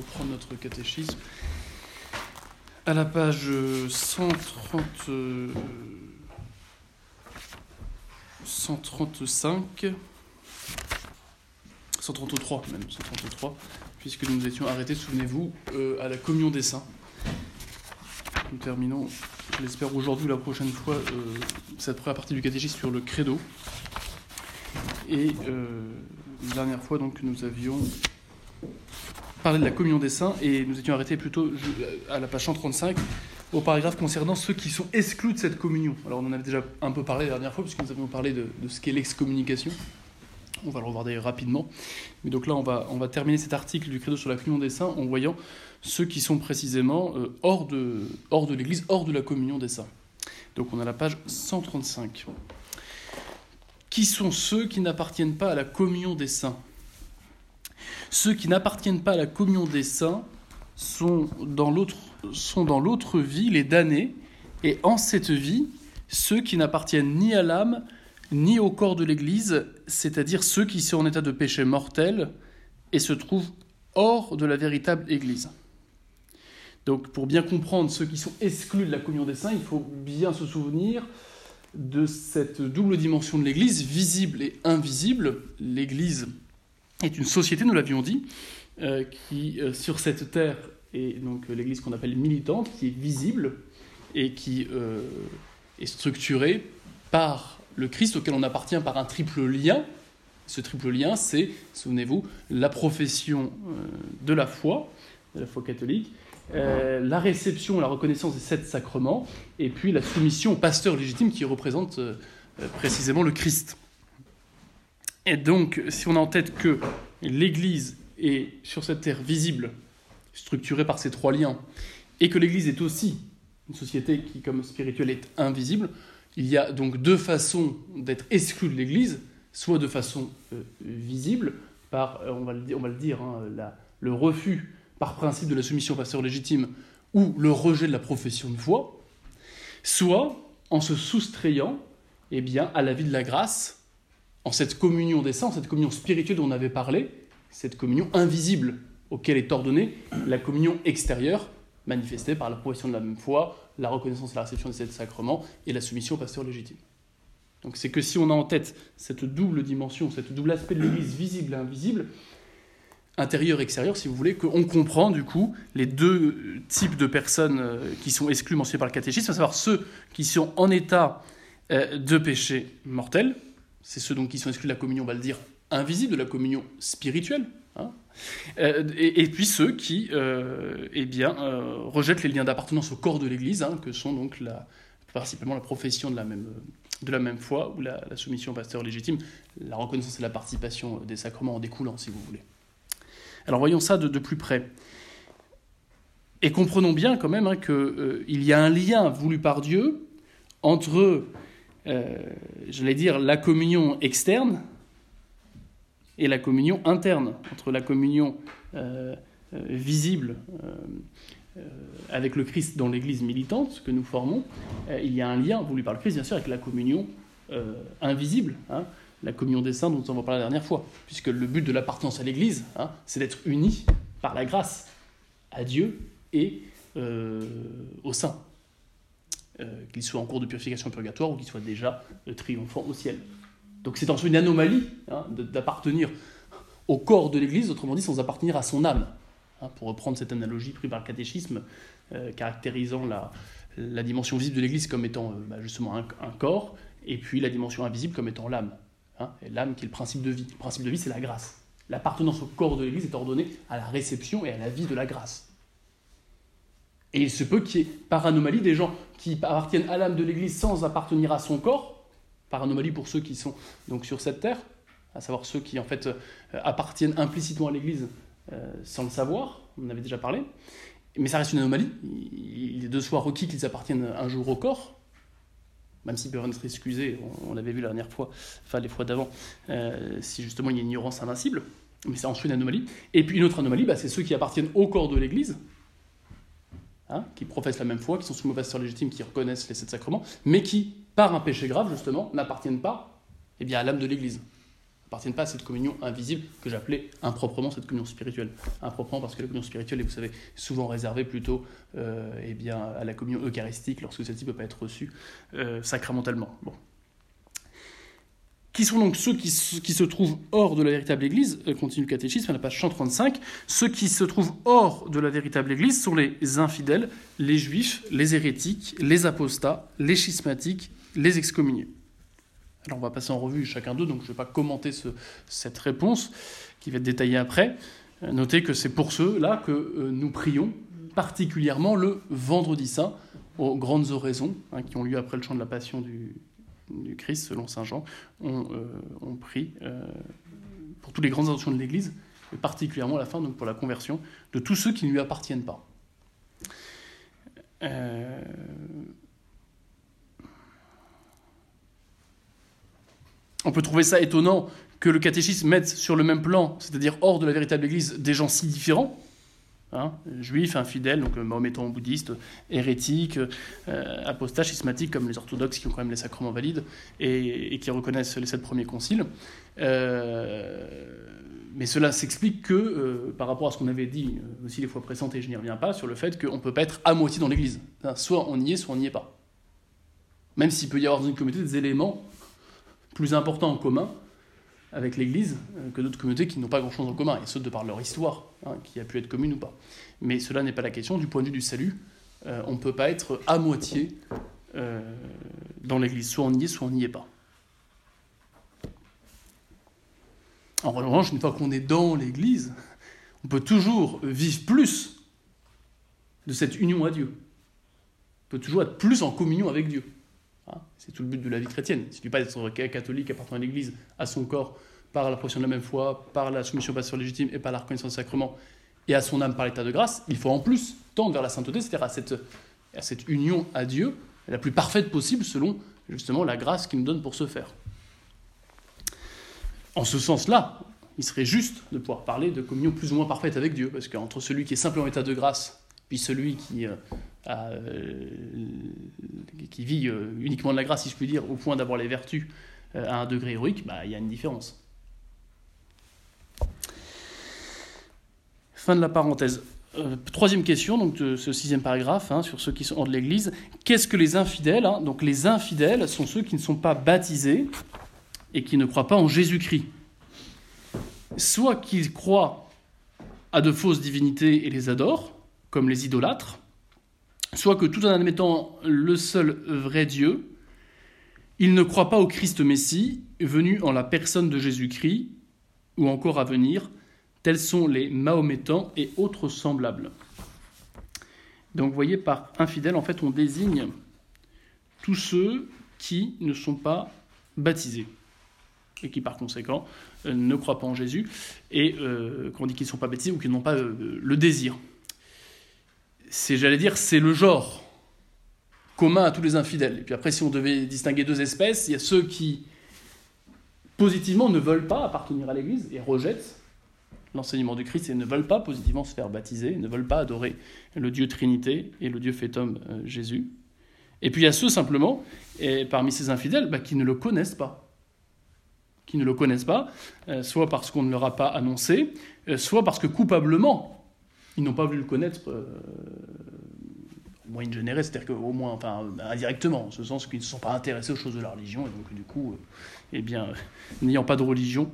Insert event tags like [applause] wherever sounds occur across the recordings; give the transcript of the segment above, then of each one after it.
reprendre notre catéchisme. À la page 130, 135, 133 même, 133, puisque nous nous étions arrêtés, souvenez-vous, euh, à la communion des saints. Nous terminons, je l'espère aujourd'hui ou la prochaine fois, euh, cette première partie du catéchisme sur le credo. Et euh, la dernière fois, donc, nous avions parlé de la communion des saints et nous étions arrêtés plutôt à la page 135 au paragraphe concernant ceux qui sont exclus de cette communion. Alors, on en avait déjà un peu parlé la dernière fois, puisque nous avions parlé de, ce qu'est l'excommunication. On va le revoir d'ailleurs rapidement. Mais donc là, on va, on va terminer cet article du Credo sur la communion des saints en voyant ceux qui sont précisément euh, hors de, hors de l'Église, hors de la communion des saints. Donc on a la page 135. Qui sont ceux qui n'appartiennent pas à la communion des saints? Ceux qui n'appartiennent pas à la communion des saints sont dans l'autre vie les damnés, et en cette vie, ceux qui n'appartiennent ni à l'âme, ni au corps de l'Église, c'est-à-dire ceux qui sont en état de péché mortel et se trouvent hors de la véritable Église. Donc pour bien comprendre ceux qui sont exclus de la communion des saints, il faut bien se souvenir de cette double dimension de l'Église, visible et invisible. L'Église est une société, nous l'avions dit, euh, qui euh, sur cette terre est donc l'Église qu'on appelle militante, qui est visible et qui euh, est structurée par le Christ auquel on appartient par un triple lien. Ce triple lien, c'est, souvenez-vous, la profession de la foi, de la foi catholique, euh, la réception, la reconnaissance des sept sacrements, et puis la soumission au pasteur légitime qui représente euh, précisément le Christ. Et donc, si on a en tête que l'Église est sur cette terre visible, structurée par ces trois liens, et que l'Église est aussi une société qui, comme spirituelle, est invisible, il y a donc deux façons d'être exclu de l'Église, soit de façon euh, visible, par, on va le dire, on va le dire hein, le refus par principe de la soumission au pasteur légitime ou le rejet de la profession de foi, soit en se soustrayant eh à la vie de la grâce, en cette communion des saints, cette communion spirituelle dont on avait parlé, cette communion invisible auquel est ordonnée la communion extérieure, manifestée par la profession de la même foi, la reconnaissance et la réception des sept sacrements et la soumission au pasteur légitime. Donc c'est que si on a en tête cette double dimension, cette double aspect de l'Église visible et invisible, intérieur-extérieur, si vous voulez, qu'on comprend du coup les deux types de personnes euh, qui sont exclues mentionnées par le catéchisme, à savoir ceux qui sont en état euh, de péché mortel, c'est ceux donc qui sont exclus de la communion, on va le dire, invisible, de la communion spirituelle, hein, euh, et, puis ceux qui eh bien, rejettent les liens d'appartenance au corps de l'Église, hein, que sont donc la, principalement la profession de la même, de la même foi ou la, soumission au pasteur légitime, la reconnaissance et la participation des sacrements en découlant, si vous voulez. Alors voyons ça de, plus près. Et comprenons bien quand même hein, qu'il euh, y a un lien voulu par Dieu entre, euh, j'allais dire, la communion externe et la communion interne, entre la communion euh, visible avec le Christ dans l'Église militante que nous formons, il y a un lien voulu par le Christ, bien sûr, avec la communion invisible. Hein, la communion des saints dont on va parler la dernière fois, puisque le but de l'appartenance à l'Église, hein, c'est d'être unis par la grâce à Dieu et euh, aux saints, euh, qu'ils soient en cours de purification purgatoire ou qu'ils soient déjà euh, triomphants au ciel. Donc c'est en soi une anomalie hein, d'appartenir au corps de l'Église, autrement dit sans appartenir à son âme, hein, pour reprendre cette analogie prise par le catéchisme, caractérisant la, dimension visible de l'Église comme étant bah, justement un corps, et puis la dimension invisible comme étant l'âme. Hein, l'âme qui est le principe de vie. Le principe de vie, c'est la grâce. L'appartenance au corps de l'Église est ordonnée à la réception et à la vie de la grâce. Et il se peut qu'il y ait, par anomalie, des gens qui appartiennent à l'âme de l'Église sans appartenir à son corps, par anomalie pour ceux qui sont donc sur cette terre, à savoir ceux qui en fait euh, appartiennent implicitement à l'Église euh, sans le savoir, on en avait déjà parlé, mais ça reste une anomalie. Il est de soi requis qu'ils appartiennent un jour au corps, même s'ils peuvent être excusés, on, l'avait vu la dernière fois, enfin les fois d'avant, euh, si justement il y a une ignorance invincible, mais c'est ensuite une anomalie. Et puis une autre anomalie, bah, c'est ceux qui appartiennent au corps de l'Église, hein, qui professent la même foi, qui sont sous pasteur légitime, qui reconnaissent les sept sacrements, mais qui, par un péché grave justement, n'appartiennent pas eh bien, à l'âme de l'Église. appartiennent pas à cette communion invisible que j'appelais improprement cette communion spirituelle. Improprement parce que la communion spirituelle est, vous savez, souvent réservée plutôt euh, eh bien, à la communion eucharistique lorsque celle-ci ne peut pas être reçue euh, sacramentellement. Bon. Qui sont donc ceux qui se, trouvent hors de la véritable Église euh, Continue le catéchisme à la page 135. Ceux qui se trouvent hors de la véritable Église sont les infidèles, les juifs, les hérétiques, les apostats, les schismatiques, les excommuniés. Alors on va passer en revue chacun d'eux, donc je ne vais pas commenter cette réponse qui va être détaillée après. Euh, notez que c'est pour ceux-là que euh, nous prions particulièrement le vendredi saint, aux grandes oraisons hein, qui ont lieu après le chant de la passion du, Christ, selon Saint Jean. On, euh, prie pour toutes les grandes intentions de l'Église, et particulièrement à la fin, donc pour la conversion de tous ceux qui ne lui appartiennent pas. On peut trouver ça étonnant que le catéchisme mette sur le même plan, c'est-à-dire hors de la véritable Église, des gens si différents, hein, juifs, infidèles, donc euh, mahométans, bouddhistes, hérétiques, euh, apostats, schismatiques, comme les orthodoxes qui ont quand même les sacrements valides et, qui reconnaissent les sept premiers conciles. Euh, mais cela s'explique que, par rapport à ce qu'on avait dit aussi les fois précédentes, et je n'y reviens pas, sur le fait qu'on ne peut pas être à moitié dans l'Église. Soit on y est, soit on n'y est pas. Même s'il peut y avoir dans une communauté des éléments plus importants en commun avec l'Église euh, que d'autres communautés qui n'ont pas grand-chose en commun, et ce de par leur histoire, hein, qui a pu être commune ou pas. Mais cela n'est pas la question. Du point de vue du salut, euh, on ne peut pas être à moitié euh, dans l'Église. Soit on y est, soit on n'y est pas. En revanche, une fois qu'on est dans l'Église, on peut toujours vivre plus de cette union à Dieu. On peut toujours être plus en communion avec Dieu. Hein, c'est tout le but de la vie chrétienne. Il ne suffit pas d'être catholique appartenant à l'Église, à son corps, par la profession de la même foi, par la soumission pasteur légitime et par la reconnaissance du sacrement, et à son âme par l'état de grâce. Il faut en plus tendre vers la sainteté, c'est-à-dire à cette, à cette union à Dieu la plus parfaite possible selon justement la grâce qu'il nous donne pour ce faire. En ce sens-là, il serait juste de pouvoir parler de communion plus ou moins parfaite avec Dieu, parce qu'entre celui qui est simplement en état de grâce, puis celui qui euh, qui vit euh, uniquement de la grâce, si je puis dire, au point d'avoir les vertus euh, à un degré héroïque, bah, il y a une différence. Fin de la parenthèse. troisième question, donc de ce sixième paragraphe, hein, sur ceux qui sont hors de l'Église. Qu'est-ce que les infidèles hein Donc les infidèles sont ceux qui ne sont pas baptisés et qui ne croient pas en Jésus-Christ. Soit qu'ils croient à de fausses divinités et les adorent, comme les idolâtres, soit que tout en admettant le seul vrai Dieu, il ne croit pas au Christ Messie, venu en la personne de Jésus-Christ, ou encore à venir, tels sont les Mahométans et autres semblables. Donc vous voyez, par infidèle, en fait, on désigne tous ceux qui ne sont pas baptisés et qui par conséquent euh, ne croient pas en Jésus et euh, qu'on dit qu'ils ne sont pas baptisés ou qu'ils n'ont pas euh, le désir c'est, j'allais dire, c'est le genre commun à tous les infidèles. Et puis après, si on devait distinguer deux espèces, il y a ceux qui, positivement, ne veulent pas appartenir à l'Église et rejettent l'enseignement du Christ et ne veulent pas positivement se faire baptiser, ne veulent pas adorer le Dieu Trinité et le Dieu fait homme euh, Jésus. Et puis il y a ceux simplement, et parmi ces infidèles, bah, qui ne le connaissent pas. Qui ne le connaissent pas, euh, soit parce qu'on ne leur a pas annoncé, euh, soit parce que coupablement, ils n'ont pas voulu le connaître euh, au moyen généré, c'est-à-dire qu'au moins, enfin, indirectement, en ce sens qu'ils ne se sont pas intéressés aux choses de la religion, et donc du coup, euh, eh bien, [laughs] n'ayant pas de religion,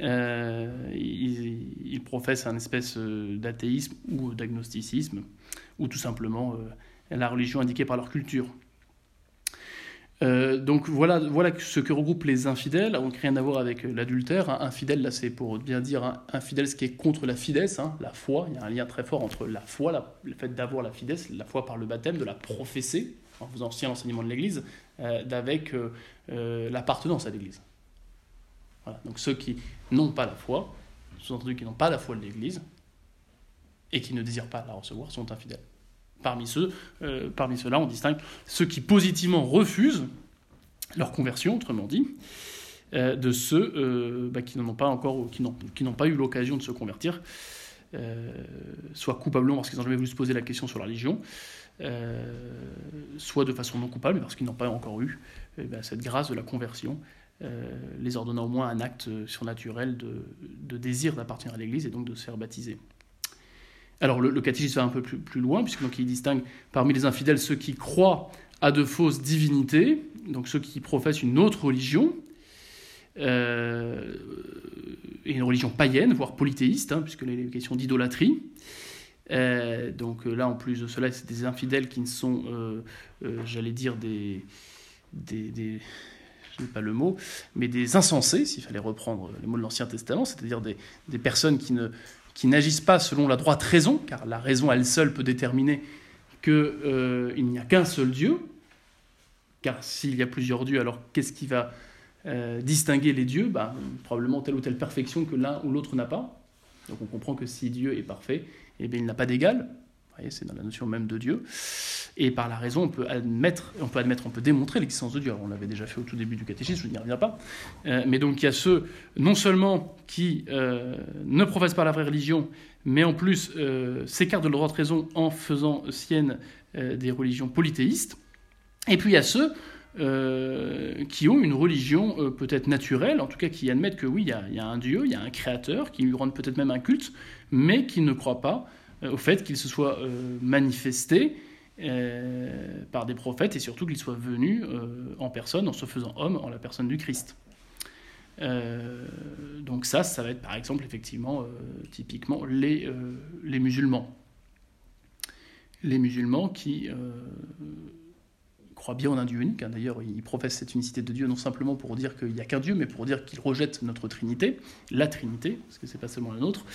euh, ils, professent un espèce d'athéisme ou d'agnosticisme, ou tout simplement la religion indiquée par leur culture. Euh, donc voilà, voilà ce que regroupent les infidèles, donc rien à voir avec l'adultère. Hein. Infidèle, là c'est pour bien dire hein, infidèle, ce qui est contre la fidesse, hein, la foi. Il y a un lien très fort entre la foi, le fait d'avoir la fidesse, la foi par le baptême, de la professer, en faisant aussi l'enseignement de l'Église, euh, d'avec euh, l'appartenance à l'Église. Voilà. Donc ceux qui n'ont pas la foi, sous-entendu qui n'ont pas la foi de l'Église, et qui ne désirent pas la recevoir, sont infidèles. Euh, parmi ceux-là, on distingue ceux qui positivement refusent leur conversion, autrement dit, euh, de ceux euh, bah, qui n'en ont pas encore, qui n'ont pas eu l'occasion de se convertir, soit coupablement parce qu'ils n'ont jamais voulu se poser la question sur la religion, soit de façon non coupable parce qu'ils n'ont pas encore eu eh ben, cette grâce de la conversion les ordonnant au moins un acte surnaturel de, désir d'appartenir à l'Église et donc de se faire baptiser. Alors le, catéchisme va un peu plus, loin, puisqu'il distingue parmi les infidèles ceux qui croient à de fausses divinités, donc ceux qui professent une autre religion, euh, et une religion païenne, voire polythéiste, hein, puisque les questions d'idolâtrie. Euh, donc là, en plus de cela, c'est des infidèles qui ne sont, euh, j'allais dire, des, des, je n'ai pas le mot, mais des insensés, s'il fallait reprendre les mots de l'Ancien Testament, c'est-à-dire des, personnes qui, ne, qui n'agissent pas selon la droite raison, car la raison elle seule peut déterminer qu'il n'y a qu'un seul Dieu, car s'il y a plusieurs dieux, alors qu'est-ce qui va euh, distinguer les dieux? Ben, Probablement telle ou telle perfection que l'un ou l'autre n'a pas. Donc on comprend que si Dieu est parfait, eh bien, il n'a pas d'égal. C'est dans la notion même de Dieu. Et par la raison, on peut admettre, on peut, admettre, on peut démontrer l'existence de Dieu. on l'avait déjà fait au tout début du catéchisme, je n'y reviens pas. Euh, mais donc il y a ceux, non seulement qui euh, ne professent pas la vraie religion, mais en plus s'écartent de leur droite raison en faisant sienne des religions polythéistes. Et puis il y a ceux euh, qui ont une religion euh, peut-être naturelle, en tout cas qui admettent que oui, il y, a, un Dieu, il y a un Créateur, qui lui rendent peut-être même un culte, mais qui ne croient pas euh, au fait qu'il se soit manifesté par des prophètes et surtout qu'il soit venu en personne, en se faisant homme, en la personne du Christ. donc ça, ça va être par exemple effectivement, typiquement, les, les musulmans. Les musulmans qui croit bien en un Dieu unique. Hein. D'ailleurs, il professe cette unicité de Dieu non simplement pour dire qu'il n'y a qu'un Dieu, mais pour dire qu'il rejette notre Trinité, la Trinité, parce que c'est pas seulement la nôtre.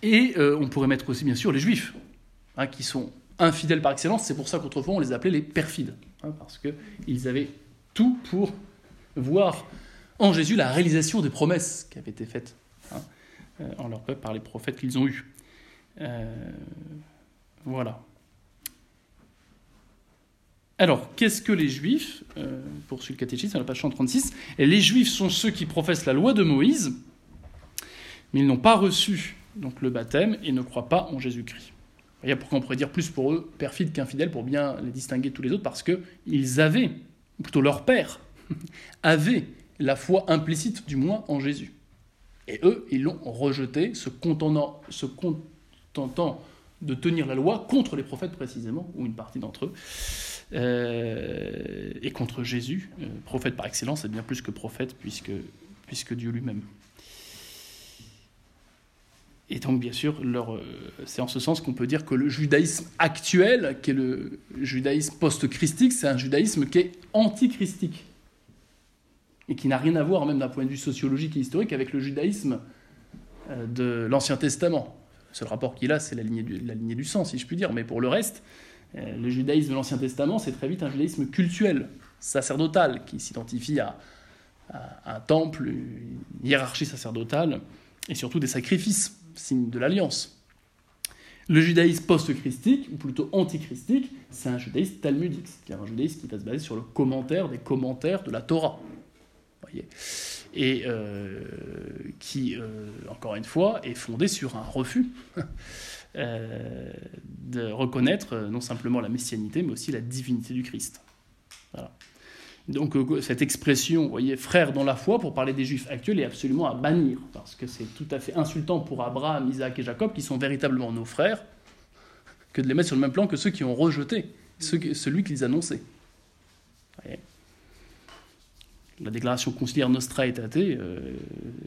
Et euh, on pourrait mettre aussi, bien sûr, les Juifs, hein, qui sont infidèles par excellence. C'est pour ça qu'autrefois on les appelait les perfides, hein, parce qu'ils avaient tout pour voir en Jésus la réalisation des promesses qui avaient été faites euh, en leur peuple par les prophètes qu'ils ont eus. Euh, voilà. Alors, qu'est-ce que les Juifs euh, Poursuit le catéchisme à la page 136. Et les Juifs sont ceux qui professent la loi de Moïse, mais ils n'ont pas reçu donc le baptême et ne croient pas en Jésus-Christ. Vous voyez pourquoi on pourrait dire plus pour eux perfides qu'infidèles pour bien les distinguer de tous les autres Parce qu'ils avaient, ou plutôt leur père, [laughs] avait la foi implicite, du moins, en Jésus. Et eux, ils l'ont rejeté, se se contentant de tenir la loi contre les prophètes précisément, ou une partie d'entre eux. Euh, et contre Jésus, euh, prophète par excellence, et bien plus que prophète, puisque, puisque Dieu lui-même. Et donc, bien sûr, euh, c'est en ce sens qu'on peut dire que le judaïsme actuel, qui est le judaïsme post-christique, c'est un judaïsme qui est antichristique. Et qui n'a rien à voir, même d'un point de vue sociologique et historique, avec le judaïsme de l'Ancien Testament. Le seul rapport qu'il a, c'est la, la lignée du sang, si je puis dire. Mais pour le reste, le judaïsme de l'Ancien Testament, c'est très vite un judaïsme cultuel, sacerdotal, qui s'identifie à, un temple, une hiérarchie sacerdotale, et surtout des sacrifices, signe de l'alliance. Le judaïsme post-christique, ou plutôt antichristique, c'est un judaïsme talmudique, c'est-à-dire un judaïsme qui va se baser sur le commentaire des commentaires de la Torah. Voyez et euh, qui, euh, encore une fois, est fondé sur un refus Euh, de reconnaître euh, non simplement la messianité, mais aussi la divinité du Christ. Donc euh, cette expression, vous voyez, frère dans la foi, pour parler des juifs actuels, est absolument à bannir, parce que c'est tout à fait insultant pour Abraham, Isaac et Jacob, qui sont véritablement nos frères, que de les mettre sur le même plan que ceux qui ont rejeté celui qu'ils annonçaient. La déclaration conciliaire Nostra Aetate,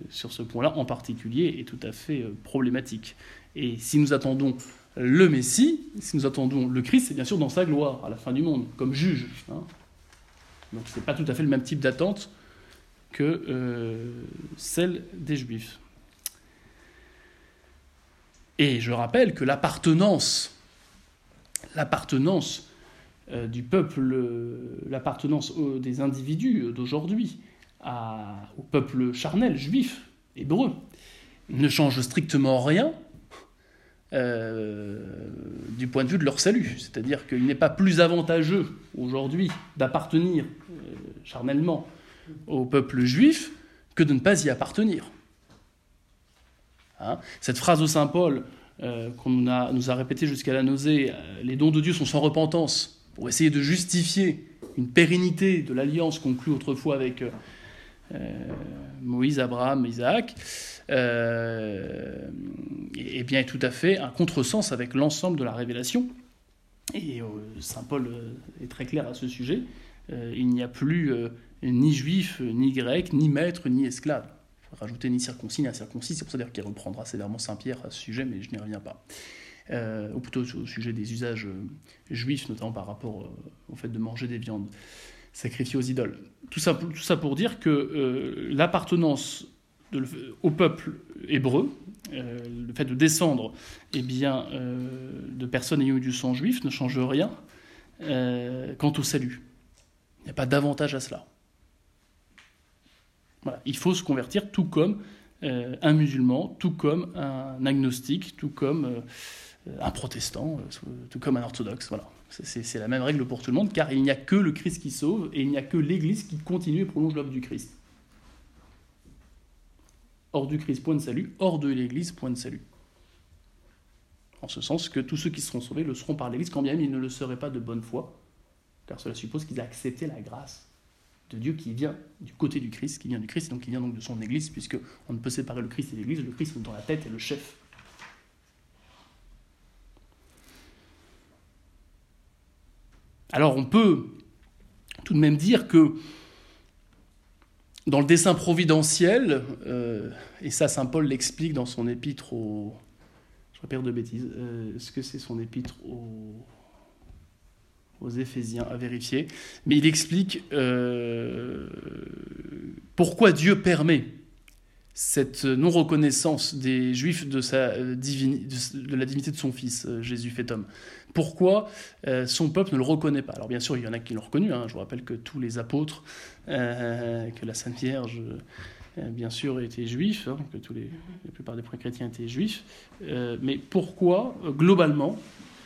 sur ce point-là en particulier, est tout à fait problématique. Et si nous attendons le Messie, si nous attendons le Christ, c'est bien sûr dans sa gloire, à la fin du monde, comme juge. Hein. Donc ce n'est pas tout à fait le même type d'attente que euh, celle des Juifs. Et je rappelle que l'appartenance, l'appartenance euh, du peuple, l'appartenance des individus d'aujourd'hui au peuple charnel, juif, hébreu, ne change strictement rien euh, du point de vue de leur salut. C'est-à-dire qu'il n'est pas plus avantageux aujourd'hui d'appartenir euh, charnellement au peuple juif que de ne pas y appartenir. Hein? Cette phrase de Saint Paul euh, qu'on nous a, nous a répétée jusqu'à la nausée, les dons de Dieu sont sans repentance, pour essayer de justifier une pérennité de l'alliance conclue autrefois avec, Moïse, Abraham, Isaac, est bien tout à fait un contresens avec l'ensemble de la révélation. Et Saint Paul est très clair à ce sujet. il n'y a plus ni juif, ni grec, ni maître, ni esclave rajouter ni circoncis ni incirconcis. C'est pour ça d'ailleurs qu'il reprendra sévèrement Saint-Pierre à ce sujet, mais je n'y reviens pas. Euh, ou plutôt au sujet des usages euh, juifs, notamment par rapport euh, au fait de manger des viandes sacrifiées aux idoles. Tout ça pour dire que l'appartenance au peuple hébreu, le fait de descendre eh bien, de personnes ayant eu du sang juif ne change rien quant au salut. Il n'y a pas d'avantage à cela. Il faut se convertir tout comme euh, un musulman, tout comme un agnostique, tout comme euh, un protestant, euh, tout comme un orthodoxe. Voilà. C'est la même règle pour tout le monde, car il n'y a que le Christ qui sauve et il n'y a que l'Église qui continue et prolonge l'œuvre du Christ. Hors du Christ, point de salut. Hors de l'Église, point de salut. En ce sens que tous ceux qui seront sauvés le seront par l'Église, quand bien même ils ne le seraient pas de bonne foi, car cela suppose qu'ils aient accepté la grâce de Dieu qui vient du côté du Christ, qui vient du Christ, donc qui vient donc de son Église, puisque on ne peut séparer le Christ et l'Église, le Christ dans la tête est le chef. Alors on peut tout de même dire que dans le dessin providentiel, euh, et ça Saint Paul l'explique dans son épître. Je de bêtises, euh, est-ce que c'est son épître au aux Éphésiens à vérifier, mais il explique euh, pourquoi Dieu permet cette non-reconnaissance des Juifs de, la divinité de son Fils, Jésus fait homme. Pourquoi son peuple ne le reconnaît pas? Alors bien sûr, il y en a qui l'ont reconnu, hein. je vous rappelle que tous les apôtres, que la Sainte Vierge, bien sûr, étaient juifs, hein, que tous les, la plupart des premiers chrétiens étaient juifs, mais pourquoi, globalement,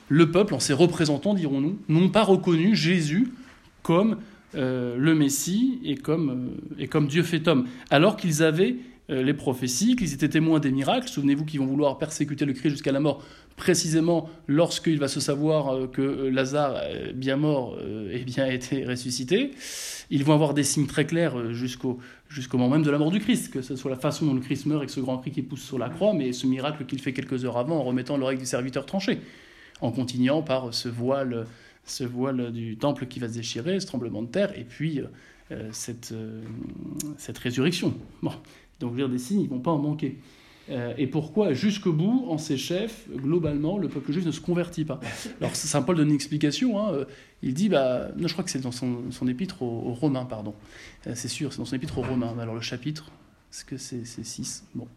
le peuple, en ses représentants, dirons-nous, n'ont pas reconnu Jésus comme euh, le Messie et comme, euh, et comme Dieu fait homme, alors qu'ils avaient euh, les prophéties, qu'ils étaient témoins des miracles. Souvenez-vous qu'ils vont vouloir persécuter le Christ jusqu'à la mort, précisément lorsqu'il va se savoir que Lazare, bien mort, et [laughs] bien été ressuscité. Ils vont avoir des signes très clairs jusqu'au jusqu'au moment même de la mort du Christ, que ce soit la façon dont le Christ meurt avec ce grand cri qui pousse sur la croix, mais ce miracle qu'il fait quelques heures avant en remettant l'oreille du serviteur tranché en continuant par ce voile, ce voile du temple qui va se déchirer, ce tremblement de terre, et puis euh, cette, euh, cette résurrection. Bon, donc, dire des signes, ils vont pas en manquer. Euh, et pourquoi, jusqu'au bout, en ses chefs, globalement, le peuple juif ne se convertit pas? Alors, Saint Paul donne une explication. Hein, il dit, bah, non, je crois que c'est dans son, épître aux, Romains, pardon. c'est sûr, c'est dans son épître aux Romains. Alors, le chapitre, est-ce que c'est 6 Bon.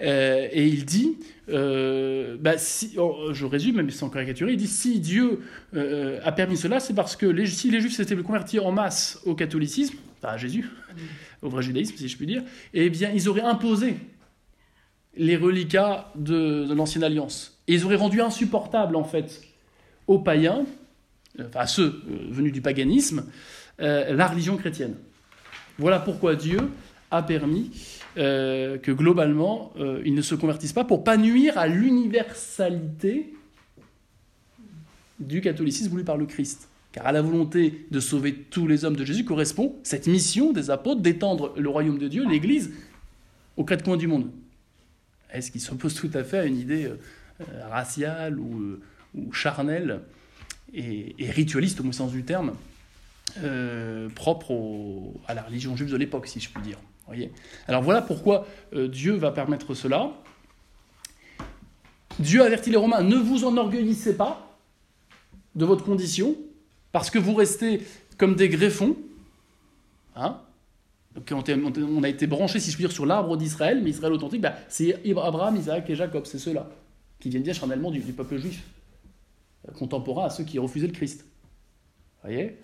Euh, et il dit, euh, bah, si, oh, je résume, même sans caricaturer, il dit si Dieu euh, a permis cela, c'est parce que si les Juifs s'étaient convertis en masse au catholicisme, à Jésus, au vrai judaïsme, si je puis dire, eh bien, ils auraient imposé les reliquats de, l'ancienne alliance. Et ils auraient rendu insupportable, en fait, aux païens, enfin à ceux venus du paganisme, la religion chrétienne. Voilà pourquoi Dieu a permis euh, que globalement, euh, ils ne se convertissent pas pour pas nuire à l'universalité du catholicisme voulu par le Christ. Car à la volonté de sauver tous les hommes de Jésus correspond cette mission des apôtres d'étendre le royaume de Dieu, l'Église, aux quatre coins du monde. Est-ce qu'il s'oppose tout à fait à une idée euh, raciale ou, charnelle et, ritualiste au sens du terme, propre à la religion juive de l'époque, si je puis dire alors voilà pourquoi euh, Dieu va permettre cela. Dieu avertit les Romains, ne vous enorgueillissez pas de votre condition, parce que vous restez comme des greffons. Hein on a été branchés, si je puis dire, sur l'arbre d'Israël, mais Israël authentique, bah, c'est Abraham, Isaac et Jacob, c'est ceux-là, qui viennent bien charnellement du, peuple juif, euh, contemporain à ceux qui refusaient le Christ. voyez?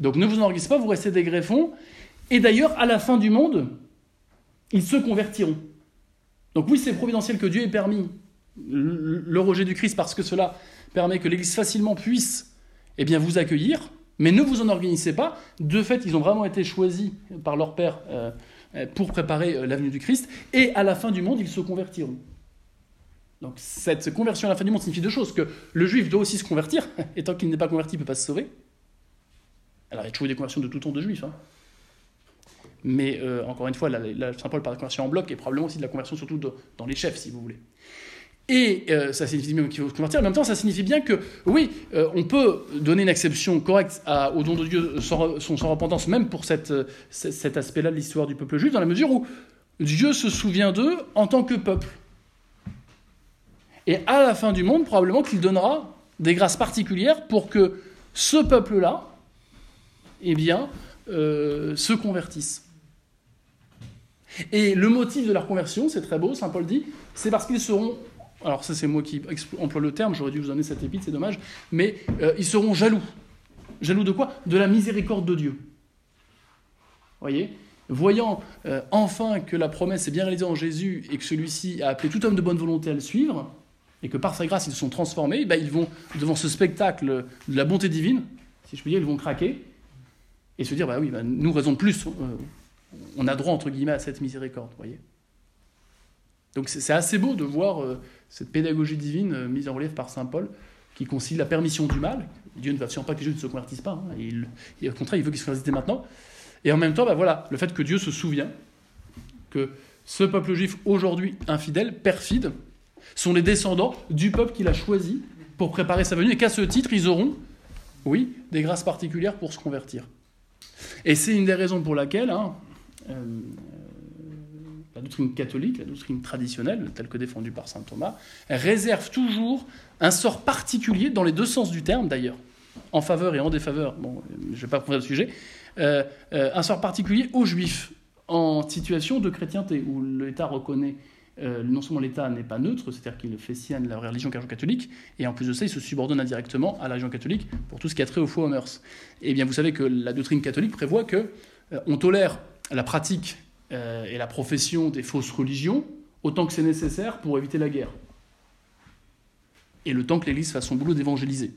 Donc ne vous enorgueillissez pas, vous restez des greffons, et d'ailleurs, à la fin du monde, ils se convertiront. Donc oui, c'est providentiel que Dieu ait permis le rejet du Christ parce que cela permet que l'Église facilement puisse eh bien, vous accueillir, mais ne vous en organisez pas. De fait, ils ont vraiment été choisis par leur Père euh, pour préparer euh, l'avenue du Christ, et à la fin du monde, ils se convertiront. Donc cette conversion à la fin du monde signifie deux choses, que le juif doit aussi se convertir, [laughs] et tant qu'il n'est pas converti, il ne peut pas se sauver. Alors il y a toujours des conversions de tout temps de juifs. Hein. Mais euh, encore une fois, la, Saint Paul parle de conversion en bloc et probablement aussi de la conversion surtout dans les chefs, si vous voulez. Et euh, ça signifie bien qu'il faut se convertir. En même temps, ça signifie bien que, oui, euh, on peut donner une acception correcte au don de Dieu sans, repentance, même pour euh, cet aspect-là de l'histoire du peuple juif, dans la mesure où Dieu se souvient d'eux en tant que peuple. Et à la fin du monde, probablement qu'il donnera des grâces particulières pour que ce peuple-là, eh bien, se convertisse. Et le motif de leur conversion, c'est très beau, Saint Paul dit, c'est parce qu'ils seront, alors ça c'est moi qui emploie le terme, j'aurais dû vous donner cette épître, c'est dommage, mais euh, ils seront jaloux. Jaloux de quoi? De la miséricorde de Dieu. Voyez? Voyant euh, enfin que la promesse est bien réalisée en Jésus et que celui-ci a appelé tout homme de bonne volonté à le suivre, et que par sa grâce ils sont transformés, ben, ils vont, devant ce spectacle de la bonté divine, si je puis dire, ils vont craquer et se dire, bah oui, bah, nous, raison de plus, euh, on a droit, entre guillemets, à cette miséricorde, voyez? Donc c'est assez beau de voir euh, cette pédagogie divine euh, mise en relief par Saint Paul, qui concilie la permission du mal. Dieu ne veut absolument pas que les gens ne se convertissent pas, hein, et au contraire, il veut qu'ils se convertissent maintenant. Et en même temps, bah, voilà, le fait que Dieu se souvient que ce peuple juif, aujourd'hui infidèle, perfide, sont les descendants du peuple qu'il a choisi pour préparer sa venue, et qu'à ce titre, ils auront, oui, des grâces particulières pour se convertir. Et c'est une des raisons pour laquelle hein, euh, la doctrine catholique, la doctrine traditionnelle, telle que défendue par saint Thomas, réserve toujours un sort particulier, dans les deux sens du terme d'ailleurs, en faveur et en défaveur, bon, je ne vais pas prendre le sujet, euh, euh, un sort particulier aux juifs en situation de chrétienté, où l'État reconnaît, euh, non seulement l'État n'est pas neutre, c'est-à-dire qu'il fait sienne la religion catholique, et en plus de ça, il se subordonne indirectement à la religion catholique pour tout ce qui a trait aux faux aux mœurs. Eh bien, vous savez que la doctrine catholique prévoit que on tolère la pratique euh, et la profession des fausses religions autant que c'est nécessaire pour éviter la guerre. Et le temps que l'Église fasse son boulot d'évangéliser.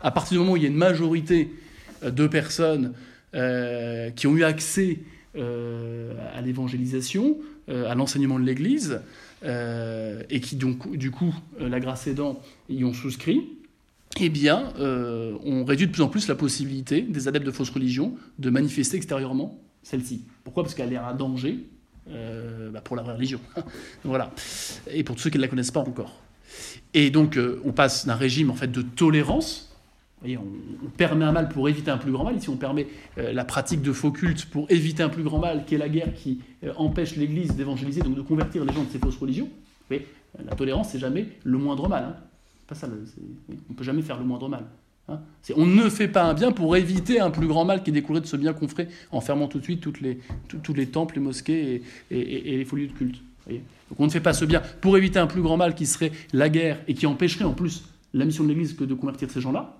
À partir du moment où il y a une majorité euh, de personnes euh, qui ont eu accès à l'évangélisation, à l'enseignement de l'Église, et qui donc, du coup, la grâce aidant, y ont souscrit, eh bien, on réduit de plus en plus la possibilité des adeptes de fausses religions de manifester extérieurement celle-ci. Pourquoi? Parce qu'elle est un danger euh, bah, pour la religion. [laughs] voilà. Et pour tous ceux qui ne la connaissent pas encore. Et donc, euh, on passe d'un régime en fait de tolérance. Vous voyez, on, on permet un mal pour éviter un plus grand mal. Ici, on permet euh, la pratique de faux cultes pour éviter un plus grand mal, qui est la guerre qui empêche l'Église d'évangéliser, donc de convertir les gens de ces fausses religions. Mais la tolérance, c'est jamais le moindre mal. Hein. Pas ça, on ne peut jamais faire le moindre mal. Hein. On ne fait pas un bien pour éviter un plus grand mal qui découlerait de ce bien qu'on ferait en fermant tout de suite les, tous- les temples, les mosquées et, les folies de culte. Donc on ne fait pas ce bien pour éviter un plus grand mal qui serait la guerre et qui empêcherait en plus la mission de l'Église que de convertir ces gens-là.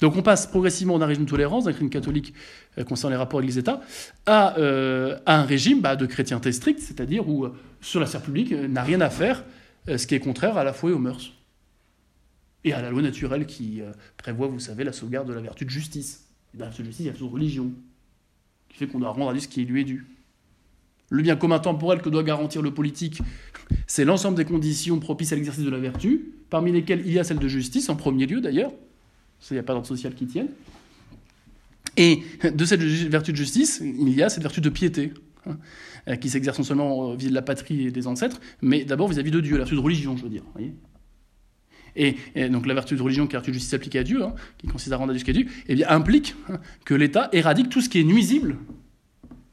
Donc on passe progressivement d'un régime de tolérance, d'un crime catholique euh, concernant les rapports Église-État, à, euh, à un régime bah, de chrétienté stricte, c'est-à-dire où euh, sur la sphère publique n'a rien à faire, ce qui est contraire à la foi et aux mœurs. Et à la loi naturelle qui euh, prévoit, vous savez, la sauvegarde de la vertu de justice. Et dans la vertu de justice, il y a toujours religion, qui fait qu'on doit rendre à Dieu ce qui lui est dû. Le bien commun temporel que doit garantir le politique, [laughs] c'est l'ensemble des conditions propices à l'exercice de la vertu, parmi lesquelles il y a celle de justice, en premier lieu d'ailleurs, il n'y a pas d'ordre social qui tienne. Et de cette vertu de justice, il y a cette vertu de piété, hein, euh, qui s'exerce non seulement euh, vis-à-vis de la patrie et des ancêtres, mais d'abord vis-à-vis de Dieu, la vertu de religion, je veux dire. voyez et, donc la vertu de religion, qui est la vertu de justice appliquée à Dieu, hein, qui consiste à rendre à Dieu ce dû, eh bien, implique hein, que l'État éradique tout ce qui est nuisible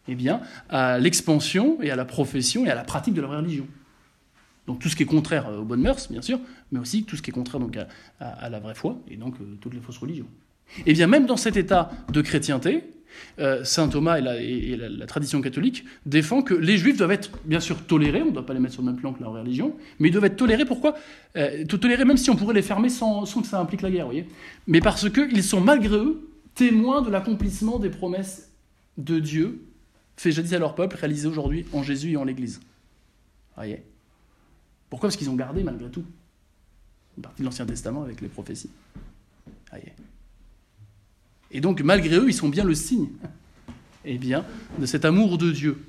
eh bien, à l'expansion et à la profession et à la pratique de la vraie religion. Donc tout ce qui est contraire euh, aux bonnes mœurs, bien sûr, mais aussi tout ce qui est contraire donc, à, la vraie foi et donc euh, toutes les fausses religions. Et bien même dans cet état de chrétienté, euh, saint Thomas et, la, tradition catholique défend que les juifs doivent être bien sûr tolérés, on ne doit pas les mettre sur le même plan que vraie religion, mais ils doivent être tolérés pourquoi? Euh, Tolérés même si on pourrait les fermer sans, que ça implique la guerre, vous voyez. Mais parce qu'ils sont malgré eux témoins de l'accomplissement des promesses de Dieu fait jadis à leur peuple, réalisées aujourd'hui en Jésus et en l'Église. Voyez? Pourquoi? Parce qu'ils ont gardé malgré tout une partie de l'Ancien Testament avec les prophéties. Voyez? Et donc, malgré eux, ils sont bien le signe eh bien, de cet amour de Dieu.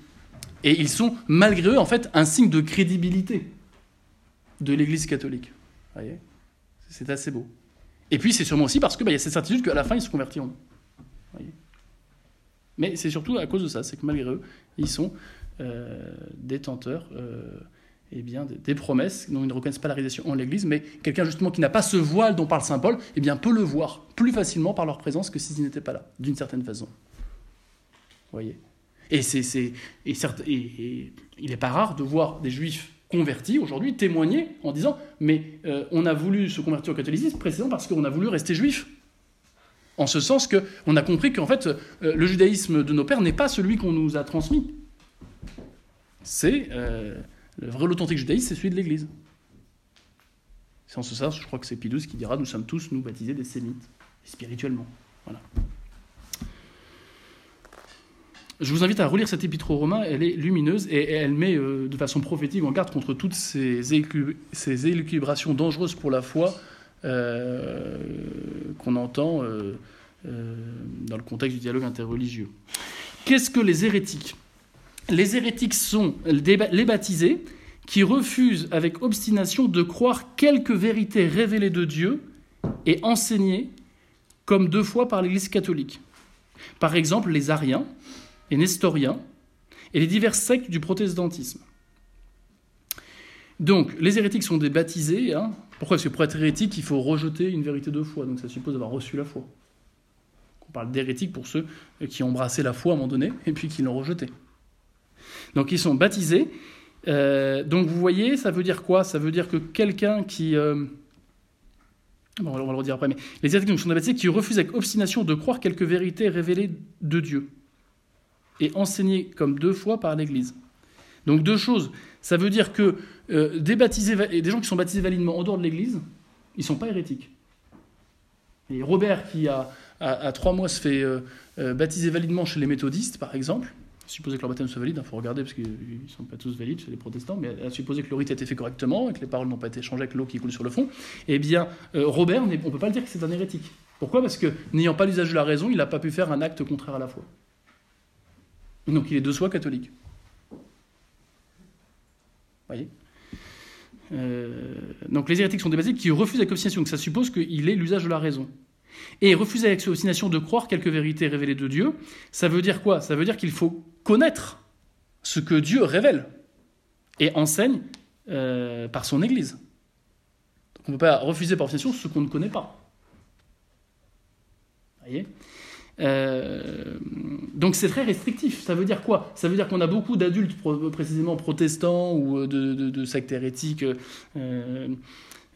Et ils sont, malgré eux, en fait, un signe de crédibilité de l'Église catholique. Vous voyez? C'est assez beau. Et puis, c'est sûrement aussi parce qu'il bah, y a cette certitude qu'à la fin, ils se convertiront. Vous voyez? Mais c'est surtout à cause de ça, c'est que malgré eux, ils sont détenteurs eh bien, des, promesses dont ils ne reconnaissent pas la réalisation en l'Église, mais quelqu'un justement qui n'a pas ce voile dont parle Saint Paul, eh bien, peut le voir plus facilement par leur présence que s'ils n'étaient pas là, d'une certaine façon. Vous voyez? Et, c'est, et, et, il n'est pas rare de voir des juifs convertis aujourd'hui témoigner en disant Mais euh, on a voulu se convertir au catholicisme précisément parce qu'on a voulu rester juif. En ce sens qu'on a compris qu'en fait, euh, le judaïsme de nos pères n'est pas celui qu'on nous a transmis. C'est. Euh, le vrai, l'authentique judaïsme, c'est celui de l'Église. C'est en ce sens, je crois que c'est Pidus qui dira Nous sommes tous, nous, baptisés des sémites, spirituellement. Voilà. Je vous invite à relire cette épître aux Romains, elle est lumineuse et elle met euh, de façon prophétique en garde contre toutes ces, équilibrations dangereuses pour la foi euh, qu'on entend euh, dans le contexte du dialogue interreligieux. Qu'est-ce que les hérétiques? Les hérétiques sont les baptisés qui refusent avec obstination de croire quelque vérité révélée de Dieu et enseignée comme deux fois par l'Église catholique. Par exemple, les ariens, les nestoriens et les divers sectes du protestantisme. Donc, les hérétiques sont des baptisés. Hein. Pourquoi? Parce que pour être hérétique, il faut rejeter une vérité de foi. Donc, ça suppose d'avoir reçu la foi. On parle d'hérétiques pour ceux qui ont embrassé la foi à un moment donné et puis qui l'ont rejetée. Donc ils sont baptisés. Euh, donc vous voyez, ça veut dire quoi? Ça veut dire que quelqu'un qui... Euh, bon, on va le redire après, mais les hérétiques sont baptisés qui refusent avec obstination de croire quelques vérités révélées de Dieu et enseignées comme deux fois par l'Église. Donc deux choses. Ça veut dire que euh, des, baptisés, des gens qui sont baptisés validement en dehors de l'Église, ils ne sont pas hérétiques. Et Robert, qui a, à, trois mois se fait baptiser validement chez les méthodistes, par exemple, supposer que leur baptême soit valide, il faut regarder parce qu'ils ne sont pas tous valides chez les protestants, mais à supposer que le rite a été fait correctement et que les paroles n'ont pas été changées avec l'eau qui coule sur le fond, eh bien, euh, Robert, on ne peut pas le dire que c'est un hérétique. Pourquoi? Parce que, n'ayant pas l'usage de la raison, il n'a pas pu faire un acte contraire à la foi. Donc il est de soi catholique. voyez? Euh, donc les hérétiques sont des basiques qui refusent la obstination, donc ça suppose qu'il ait l'usage de la raison. Et refuser avec obstination de croire quelques vérités révélées de Dieu, ça veut dire quoi? Ça veut dire qu'il faut connaître ce que Dieu révèle et enseigne euh, par son Église. on ne peut pas refuser par obstination ce qu'on ne connaît pas. Voyez? Euh, donc c'est très restrictif. Ça veut dire quoi? Ça veut dire qu'on a beaucoup d'adultes précisément protestants ou de, sectes hérétiques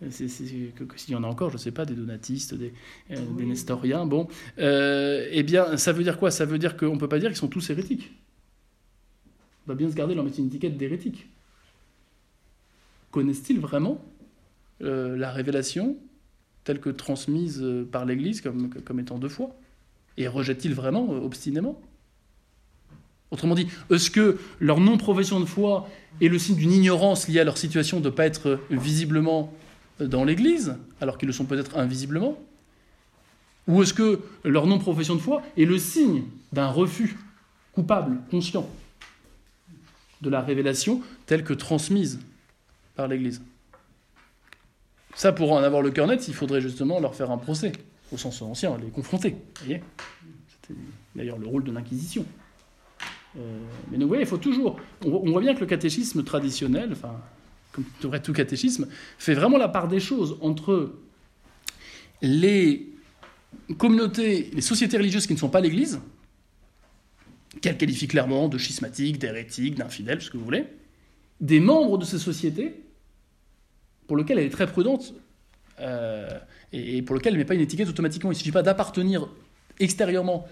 euh, s'il y en a encore, je ne sais pas, des donatistes, des, euh, nestoriens, bon, euh, eh bien, ça veut dire quoi? Ça veut dire qu'on ne peut pas dire qu'ils sont tous hérétiques. Va bien se garder leur mettre une étiquette d'hérétique. Connaissent-ils vraiment euh, la révélation telle que transmise par l'Église comme, étant deux fois? Et rejettent-ils vraiment obstinément? Autrement dit, est-ce que leur non-profession de foi est le signe d'une ignorance liée à leur situation de ne pas être visiblement dans l'Église, alors qu'ils le sont peut-être invisiblement? Ou est-ce que leur non-profession de foi est le signe d'un refus coupable, conscient, de la révélation telle que transmise par l'Église Ça, pour en avoir le cœur net, il faudrait justement leur faire un procès, au sens ancien, les confronter. C'était d'ailleurs le rôle de l'Inquisition. Euh, mais nous, voyez, il faut toujours. On, voit bien que le catéchisme traditionnel, enfin, comme devrait tout catéchisme, fait vraiment la part des choses entre les communautés, les sociétés religieuses qui ne sont pas l'Église, qu'elle qualifie clairement de schismatiques, d'hérétiques, d'infidèles, ce que vous voulez, des membres de ces sociétés, pour lesquels elle est très prudente, euh, et, pour lesquels elle ne met pas une étiquette automatiquement. Il ne suffit pas d'appartenir extérieurement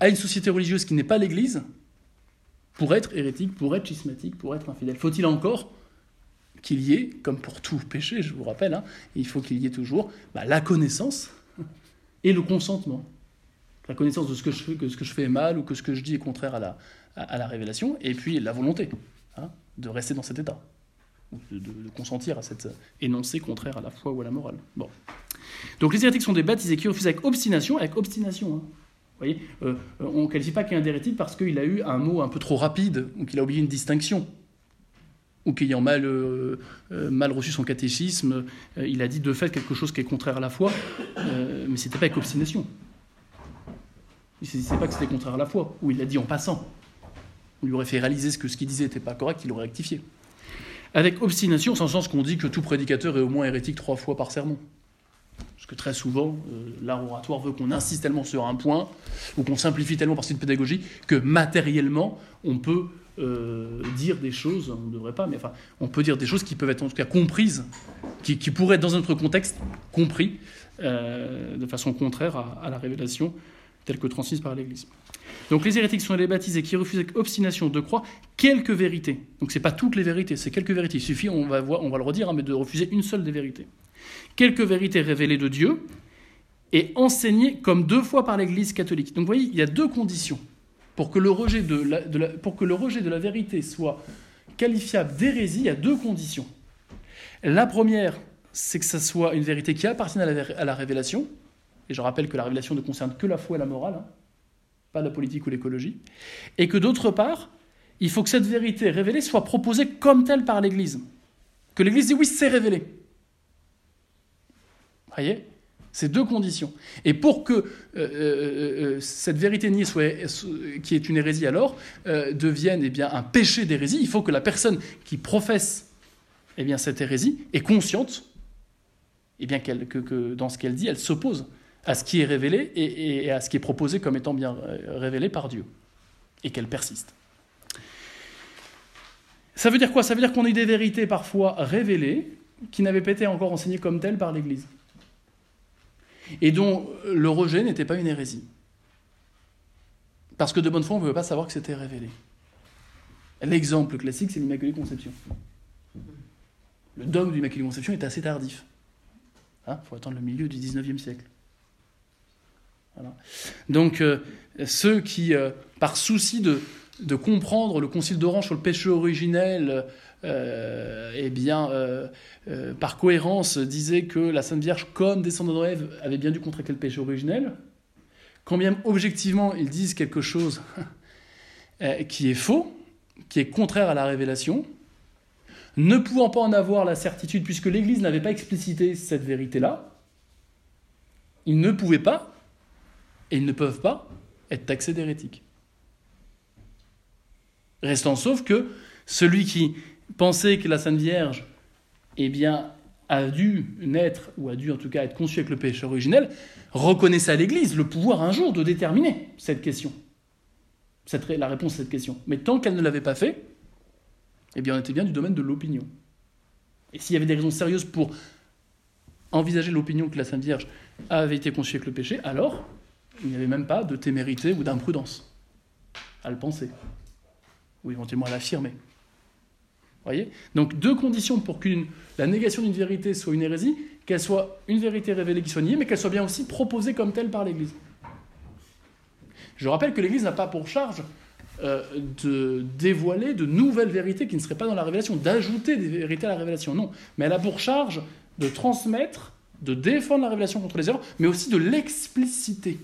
à une société religieuse qui n'est pas l'Église pour être hérétique, pour être schismatique, pour être infidèle. Faut-il encore qu'il y ait, comme pour tout péché, je vous rappelle, hein, il faut qu'il y ait toujours bah, la connaissance et le consentement. La connaissance de ce que je fais, est mal ou que ce que je dis est contraire à la, révélation, et puis la volonté hein, de rester dans cet état, de, consentir à cet énoncé contraire à la foi ou à la morale. Donc les hérétiques sont des baptisés qui refusent avec obstination, avec obstination. Hein. Voyez, euh, on ne qualifie pas qu'un hérétique parce qu'il a eu un mot un peu trop rapide ou qu'il a oublié une distinction ou qu'ayant mal, euh, euh, reçu son catéchisme, euh, il a dit de fait quelque chose qui est contraire à la foi, mais c'était pas avec obstination. Il ne sait pas que c'était contraire à la foi, ou il l'a dit en passant. On lui aurait fait réaliser ce que ce qu'il disait n'était pas correct, il aurait rectifié. Avec obstination, en sens qu'on dit que tout prédicateur est au moins hérétique trois fois par sermon. Parce que très souvent, euh, l'art oratoire veut qu'on insiste tellement sur un point, ou qu'on simplifie tellement par cette pédagogie, que matériellement, on peut euh, dire des choses, on ne devrait pas, mais enfin, on peut dire des choses qui peuvent être en tout cas comprises, qui, pourraient être dans un autre contexte compris euh, de façon contraire à, la révélation telle que transmise par l'Église. Donc les hérétiques sont les baptisés qui refusent avec obstination de croire quelques vérités. Donc ce n'est pas toutes les vérités, c'est quelques vérités. Il suffit, on va, le redire, hein, mais de refuser une seule des vérités. Quelques vérités révélées de Dieu et enseignées comme deux fois par l'Église catholique. Donc vous voyez, il y a deux conditions pour que le rejet de la, pour que le rejet de la vérité soit qualifiable d'hérésie, il y a deux conditions. La première, c'est que ça soit une vérité qui appartienne à la, révélation. Et je rappelle que la révélation ne concerne que la foi et la morale, hein, pas la politique ou l'écologie. Et que d'autre part, il faut que cette vérité révélée soit proposée comme telle par l'Église. Que l'Église dise oui, c'est révélé. Vous voyez? Ces deux conditions. Et pour que euh, euh, euh, cette vérité niée, qui est une hérésie alors, devienne eh bien, un péché d'hérésie, il faut que la personne qui professe eh bien, cette hérésie est consciente eh bien, que, dans ce qu'elle dit, elle s'oppose à ce qui est révélé et, à ce qui est proposé comme étant bien révélé par Dieu, et qu'elle persiste. Ça veut dire quoi? Ça veut dire qu'on ait des vérités parfois révélées qui n'avaient pas été encore enseignées comme telles par l'Église et dont le rejet n'était pas une hérésie. Parce que de bonne foi, on ne pouvait pas savoir que c'était révélé. L'exemple classique, c'est l'Immaculée Conception. Le dogme de l'Immaculée Conception est assez tardif. Il hein, faut attendre le milieu du XIXe siècle. Donc, euh, ceux qui, euh, par souci de, comprendre le Concile d'Orange sur le péché originel, euh, eh bien, euh, par cohérence, disait que la Sainte Vierge, comme descendant de avait bien dû contracter le péché originel, quand bien objectivement ils disent quelque chose [laughs] qui est faux, qui est contraire à la révélation, ne pouvant pas en avoir la certitude, puisque l'Église n'avait pas explicité cette vérité-là, ils ne pouvaient pas, et ils ne peuvent pas, être taxés d'hérétiques. Restant sauf que celui qui penser que la Sainte Vierge eh bien, a dû naître, ou a dû en tout cas être conçue avec le péché originel, reconnaissait à l'Église le pouvoir un jour de déterminer cette question, cette, la réponse à cette question. Mais tant qu'elle ne l'avait pas fait, eh bien, on était bien du domaine de l'opinion. Et s'il y avait des raisons sérieuses pour envisager l'opinion que la Sainte Vierge avait été conçue avec le péché, alors il n'y avait même pas de témérité ou d'imprudence à le penser, ou éventuellement à l'affirmer. Donc deux conditions pour que la négation d'une vérité soit une hérésie, qu'elle soit une vérité révélée qui soit niée, mais qu'elle soit bien aussi proposée comme telle par l'Église. Je rappelle que l'Église n'a pas pour charge euh, de dévoiler de nouvelles vérités qui ne seraient pas dans la révélation, d'ajouter des vérités à la révélation, non. Mais elle a pour charge de transmettre, de défendre la révélation contre les erreurs, mais aussi de l'expliciter.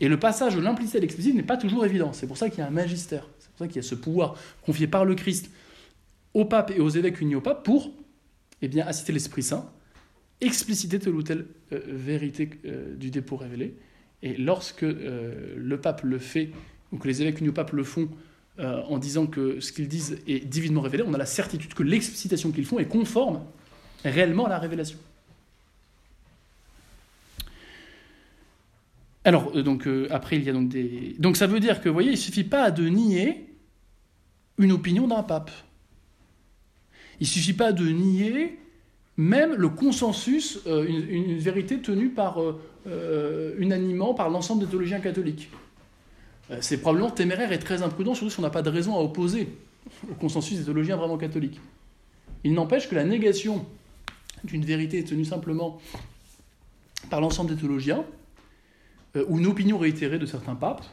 Et le passage de l'implicite à l'explicite n'est pas toujours évident. C'est pour ça qu'il y a un magistère. C'est pour ça qu'il y a ce pouvoir confié par le Christ au pape et aux évêques unis au pape pour eh bien, assister l'Esprit Saint, expliciter telle ou telle euh, vérité euh, du dépôt révélé. Et lorsque euh, le pape le fait, ou que les évêques unis au pape le font, en disant que ce qu'ils disent est divinement révélé, on a la certitude que l'explicitation qu'ils font est conforme réellement à la révélation. Alors, donc, après, il y a donc des... Donc, ça veut dire que, vous voyez, il ne suffit pas de nier une opinion d'un pape. Il ne suffit pas de nier même le consensus, euh, une, vérité tenue par, euh, euh, unanimement par l'ensemble des théologiens catholiques. c'est probablement téméraire et très imprudent, surtout si on n'a pas de raison à opposer au consensus des théologiens vraiment catholiques. Il n'empêche que la négation d'une vérité tenue simplement par l'ensemble des théologiens, ou une opinion réitérée de certains papes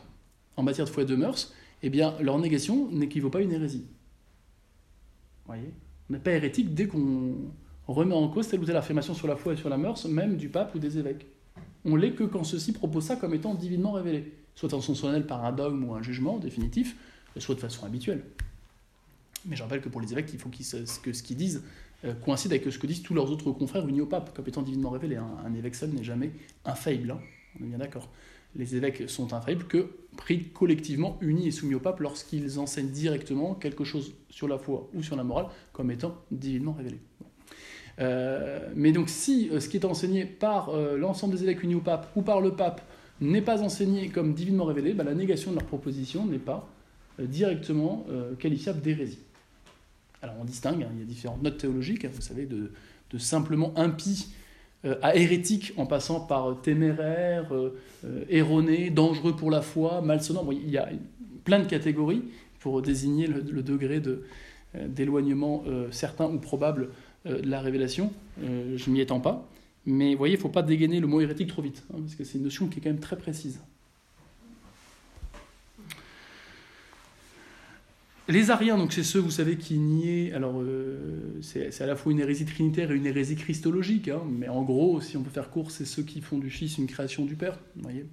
en matière de foi et de mœurs, eh bien, leur négation n'équivaut pas à une hérésie. Voyez? On n'est pas hérétique dès qu'on remet en cause telle ou telle affirmation sur la foi et sur la mœurs, même du pape ou des évêques. On l'est que quand ceux-ci proposent ça comme étant divinement révélé, soit en son solennel par un dogme ou un jugement définitif, soit de façon habituelle. Mais je rappelle que pour les évêques, il faut que ce qu'ils disent euh, coïncide avec ce que disent tous leurs autres confrères unis au pape, comme étant divinement révélé. Un, évêque seul n'est jamais infaillible, hein. On est bien d'accord. les évêques sont infaillibles que pris collectivement, unis et soumis au pape lorsqu'ils enseignent directement quelque chose sur la foi ou sur la morale comme étant divinement révélé. Euh, mais donc si euh, ce qui est enseigné par euh, l'ensemble des évêques unis au pape ou par le pape n'est pas enseigné comme divinement révélé, bah, la négation de leur proposition n'est pas directement qualifiable d'hérésie. Alors on distingue, hein, il y a différentes notes théologiques, hein, vous savez, de, de simplement impie à hérétique en passant par téméraire, erroné, dangereux pour la foi, malsonnant. il y a plein de catégories pour désigner le, degré d'éloignement certain ou probable euh, de la révélation. Euh, je m'y étends pas. Mais vous voyez, il ne faut pas dégainer le mot hérétique trop vite, hein, parce que c'est une notion qui est quand même très précise. Les Ariens, donc c'est ceux, vous savez, qui niaient. Alors, euh, c'est à la fois une hérésie trinitaire et une hérésie christologique, hein, mais en gros, si on peut faire court, c'est ceux qui font du Fils une création du Père. Vous voyez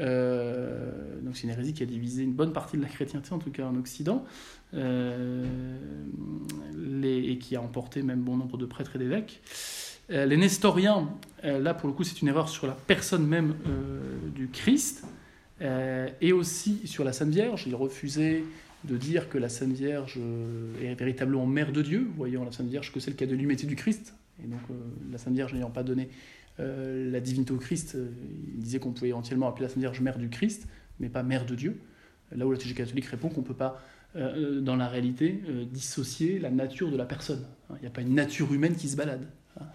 donc c'est une hérésie qui a divisé une bonne partie de la chrétienté, en tout cas en Occident. Euh, et qui a emporté même bon nombre de prêtres et d'évêques. Euh, les nestoriens, euh, là pour le coup c'est une erreur sur la personne même du Christ, et aussi sur la Sainte Vierge. Ils refusaient de dire que la Sainte Vierge est véritablement mère de Dieu, voyant la Sainte Vierge que c'est le cas de l'humanité du Christ. Et donc la Sainte Vierge n'ayant pas donné la divinité au Christ, il disait qu'on pouvait entièrement appeler la Sainte Vierge mère du Christ, mais pas mère de Dieu. Là où la théologie catholique répond qu'on ne peut pas euh, dans la réalité, euh, dissocier la nature de la personne. Il n'y a pas une nature humaine qui se balade. Hein.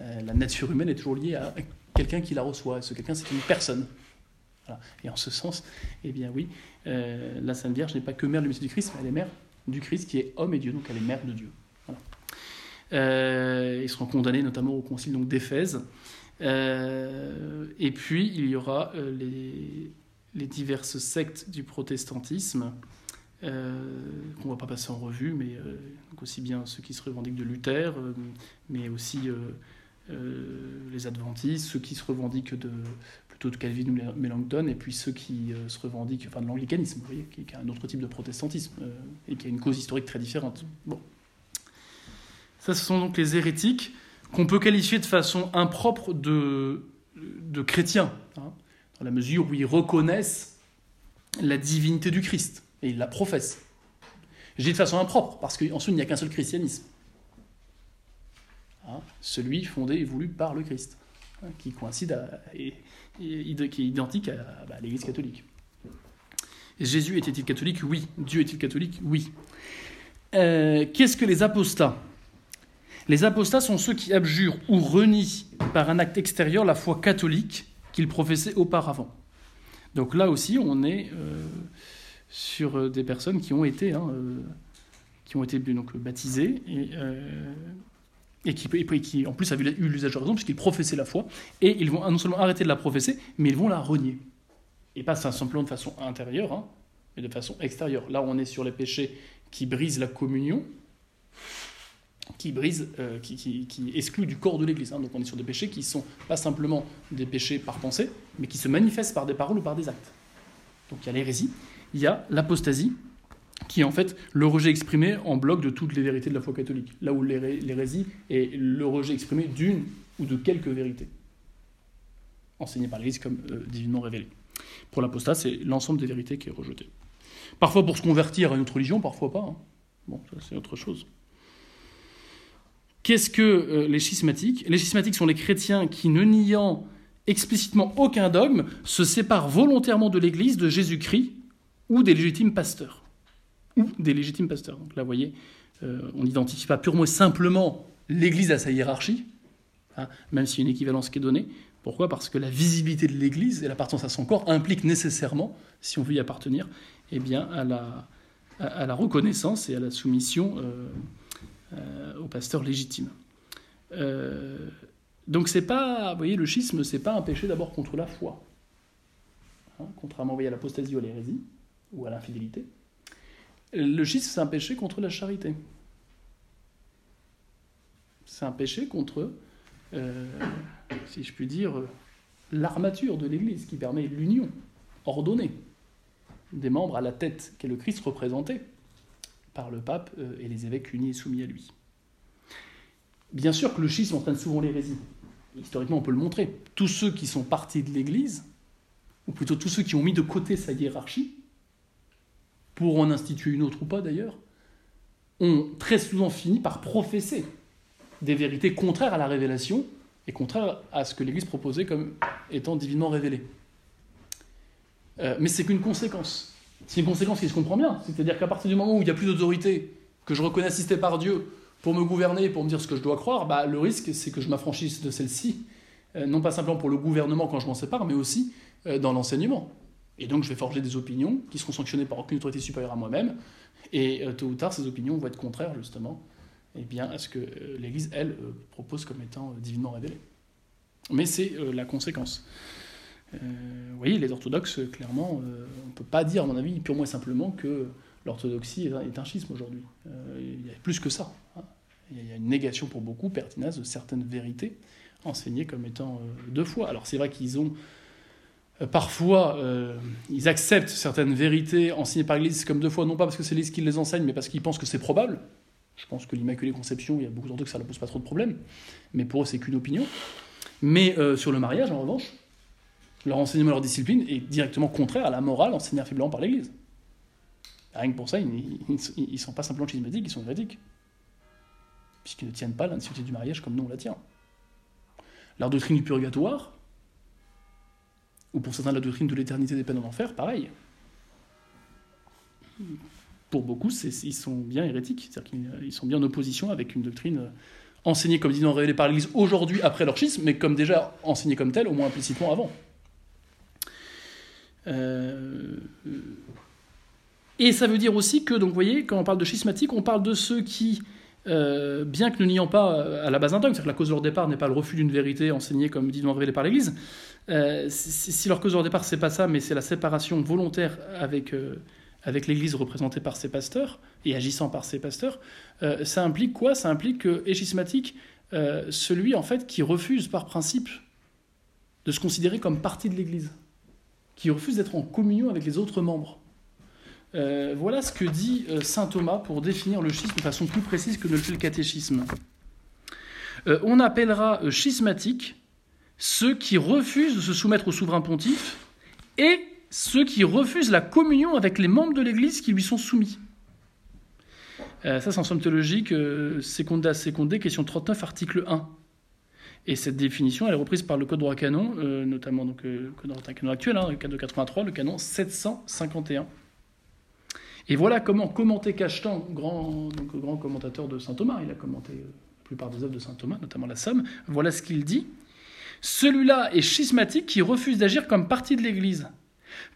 Euh, la nature humaine est toujours liée à quelqu'un qui la reçoit. Et ce quelqu'un, c'est une personne? Et en ce sens, eh bien oui, la Sainte Vierge n'est pas que mère de du Christ, mais elle est mère du Christ qui est homme et Dieu, donc elle est mère de Dieu. ils seront condamnés notamment au concile donc d'Éphèse. et puis il y aura les, les diverses sectes du protestantisme euh, qu'on ne va pas passer en revue, mais euh, aussi bien ceux qui se revendiquent de Luther, euh, mais aussi les adventistes, ceux qui se revendiquent de, plutôt de Calvin ou Melanchthon, et puis ceux qui se revendiquent enfin, de l'anglicanisme, voyez, qui, est un autre type de protestantisme, et qui a une cause historique très différente. Bon. Ça, ce sont donc les hérétiques qu'on peut qualifier de façon impropre de, de chrétiens, hein, dans la mesure où ils reconnaissent la divinité du Christ et il la professe. Je dis de façon impropre, parce qu'ensuite il n'y a qu'un seul christianisme. Hein, celui fondé et voulu par le Christ, hein, qui coïncide à, qui est identique bah, à, l'Église catholique. Jésus était-il catholique? Oui. Dieu est-il catholique? Oui. Euh, qu'est-ce que les apostats? Les apostats sont ceux qui abjurent ou renient par un acte extérieur la foi catholique qu'ils professaient auparavant. Donc là aussi, on est euh, sur euh, des personnes qui ont été, hein, baptisées et, et, qui, qui, en plus avaient eu l'usage de raison puisqu'ils professaient la foi et ils vont non seulement arrêter de la professer, mais ils vont la renier. Et pas simplement de façon intérieure, hein, mais de façon extérieure. Là, on est sur les péchés qui brisent la communion, qui brisent, qui, qui, excluent du corps de l'Église. Hein. Donc on est sur des péchés qui sont pas simplement des péchés par pensée, mais qui se manifestent par des paroles ou par des actes. Donc il y a l'hérésie, il y a l'apostasie, qui est en fait le rejet exprimé en bloc de toutes les vérités de la foi catholique, là où l'hérésie est le rejet exprimé d'une ou de quelques vérités, enseignées par l'Église comme euh, divinement révélées. Pour l'apostat, c'est l'ensemble des vérités qui est rejeté. Parfois pour se convertir à une autre religion, parfois pas. Hein. Bon, ça c'est autre chose. Qu'est-ce que euh, les schismatiques? Les schismatiques sont les chrétiens qui, ne niant explicitement aucun dogme, se séparent volontairement de l'Église de Jésus-Christ ou des légitimes pasteurs. Ou des légitimes pasteurs. Donc là, vous voyez, euh, on n'identifie pas purement et simplement l'Église à sa hiérarchie, hein, même s'il y a une équivalence qui est donnée. Pourquoi? Parce que la visibilité de l'Église et l'appartenance à son corps implique nécessairement, si on veut y appartenir, eh bien, à, la, reconnaissance et à la soumission euh, euh, au pasteur légitime. donc c'est pas, vous voyez, le schisme, c'est pas un péché d'abord contre la foi, hein, contrairement à l'apostasie ou à l'hérésie ou à l'infidélité. Le schisme, c'est un péché contre la charité. C'est un péché contre, euh, si je puis dire, l'armature de l'Église qui permet l'union ordonnée des membres à la tête qu'est le Christ représenté par le pape euh, et les évêques unis et soumis à lui. Bien sûr que le schisme entraîne souvent l'hérésie. Historiquement, on peut le montrer. Tous ceux qui sont partis de l'Église ou plutôt tous ceux qui ont mis de côté sa hiérarchie, pour en instituer une autre ou pas d'ailleurs, ont très souvent fini par professer des vérités contraires à la révélation et contraires à ce que l'Église proposait comme étant divinement révélé. Euh, mais c'est qu'une conséquence. C'est une conséquence qui se comprend bien. C'est-à-dire qu'à partir du moment où il n'y a plus d'autorité, que je reconnais assisté par Dieu pour me gouverner, pour me dire ce que je dois croire, bah, le risque, c'est que je m'affranchisse de celle-ci, euh, non pas simplement pour le gouvernement quand je m'en sépare, mais aussi euh, dans l'enseignement. Et donc je vais forger des opinions qui seront sanctionnées par aucune autorité supérieure à moi-même, et tôt ou tard, ces opinions vont être contraires justement eh bien, à ce que l'Église, elle, propose comme étant divinement révélé. Mais c'est la conséquence. Euh, vous voyez, les orthodoxes, clairement, euh, on ne peut pas dire, à mon avis, purement et simplement que l'orthodoxie est un schisme aujourd'hui. Euh, il y a plus que ça. Hein. Il y a une négation pour beaucoup, pertinace, de certaines vérités enseignées comme étant deux fois. Alors c'est vrai qu'ils ont parfois, ils acceptent certaines vérités enseignées par l'Église comme deux fois, non pas parce que c'est l'Église qui les enseigne, mais parce qu'ils pensent que c'est probable. Je pense que l'Immaculée Conception, il y a beaucoup d'orthodoxes que ça ne pose pas trop de problèmes, mais pour eux, c'est qu'une opinion. Mais sur le mariage, en revanche, leur enseignement, leur discipline est directement contraire à la morale enseignée faiblement par l'Église. Rien que pour ça, ils ne sont pas simplement schismatiques, ils sont hérétiques. Puisqu'ils ne tiennent pas l'institution du mariage comme nous on la tient. Leur doctrine du purgatoire, ou pour certains la doctrine de l'éternité des peines en enfer, pareil. Pour beaucoup, ils sont bien hérétiques, c'est-à-dire qu'ils sont bien en opposition avec une doctrine enseignée comme disant révélée par l'Église aujourd'hui après leur schisme, mais comme déjà enseignée comme telle, au moins implicitement avant. Euh, et ça veut dire aussi que, donc, vous voyez, quand on parle de schismatique, on parle de ceux qui, euh, bien que nous n'ayons pas euh, à la base un dogme, c'est-à-dire que la cause de leur départ n'est pas le refus d'une vérité enseignée comme dit révélée par l'Église, si, leur cause de leur départ c'est pas ça, mais c'est la séparation volontaire avec, avec l'Église représentée par ses pasteurs et agissant par ses pasteurs, ça implique quoi? Ça implique que est schismatique celui en fait qui refuse par principe de se considérer comme partie de l'Église qui refuse d'être en communion avec les autres membres. Euh, voilà ce que dit euh, saint Thomas pour définir le schisme de façon plus précise que ne le fait le catéchisme. Euh, on appellera schismatique ceux qui refusent de se soumettre au souverain pontife et ceux qui refusent la communion avec les membres de l'Église qui lui sont soumis. ça, c'est en somme théologique, Seconda Secondé, question 39, article 1. Et cette définition, est reprise par le Code droit canon, notamment donc, euh, le Code droit canon actuel, hein, le Code de 83, le canon 751. Et voilà comment commenter Cachetan, grand, commentateur de saint Thomas, il a commenté euh, la plupart des œuvres de saint Thomas, notamment la Somme, voilà ce qu'il dit. Celui-là est schismatique qui refuse d'agir comme partie de l'Église.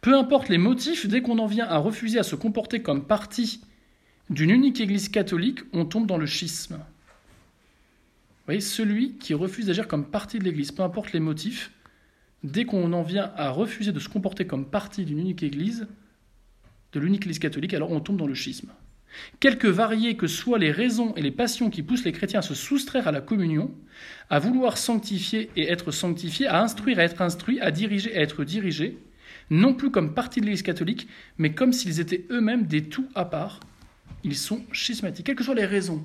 Peu importe les motifs, dès qu'on en vient à refuser à se comporter comme partie d'une unique Église catholique, on tombe dans le schisme voyez, celui qui refuse d'agir comme partie de l'Église, peu importe les motifs, dès qu'on en vient à refuser de se comporter comme partie d'une unique Église, de l'unique Église catholique, alors on tombe dans le schisme. Quelque variées que soient les raisons et les passions qui poussent les chrétiens à se soustraire à la communion, à vouloir sanctifier et être sanctifiés, à instruire et être instruits, à diriger et être dirigés, non plus comme partie de l'Église catholique, mais comme s'ils étaient eux-mêmes des tout à part, ils sont schismatiques, quelles que soient les raisons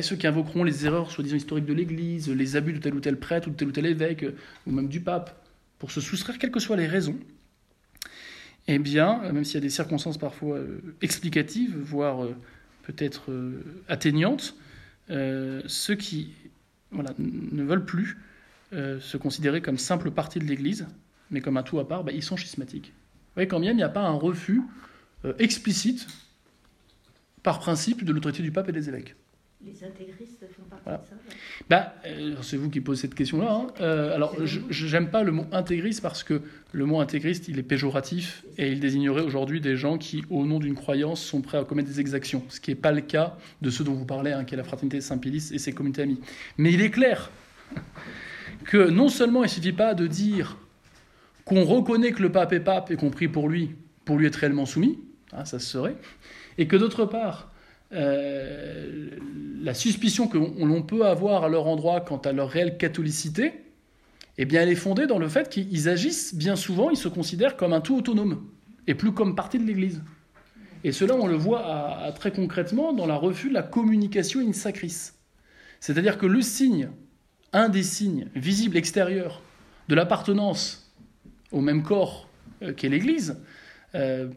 ceux qui invoqueront les erreurs soi-disant historiques de l'Église, les abus de tel ou tel prêtre ou de tel ou tel évêque, ou même du pape, pour se soustraire, quelles que soient les raisons, eh bien, même s'il y a des circonstances parfois euh, explicatives, voire euh, peut-être euh, atteignantes, ceux qui voilà, ne veulent plus se considérer comme simple partie de l'Église, mais comme un tout à part, bah, ils sont schismatiques. Vous voyez, quand même, il n'y a pas un refus explicite, par principe, de l'autorité du pape et des évêques. Les intégristes ça bah, euh, C'est vous qui posez cette question-là. Hein. Euh, alors, je n'aime pas le mot intégriste parce que le mot intégriste, il est péjoratif et il désignerait aujourd'hui des gens qui, au nom d'une croyance, sont prêts à commettre des exactions. Ce qui n'est pas le cas de ceux dont vous parlez, hein, qui est la fraternité Saint-Pélis et ses communautés amies. Mais il est clair que non seulement il ne suffit pas de dire qu'on reconnaît que le pape est pape et qu'on prie pour lui, pour lui être réellement soumis, hein, ça se serait, et que d'autre part, euh, la suspicion que l'on peut avoir à leur endroit quant à leur réelle catholicité, eh bien, elle est fondée dans le fait qu'ils agissent bien souvent, ils se considèrent comme un tout autonome et plus comme partie de l'Église. Et cela, on le voit très concrètement dans la refus de la communication in sacris. C'est-à-dire que le signe, un des signes visibles extérieurs de l'appartenance au même corps qu'est l'Église,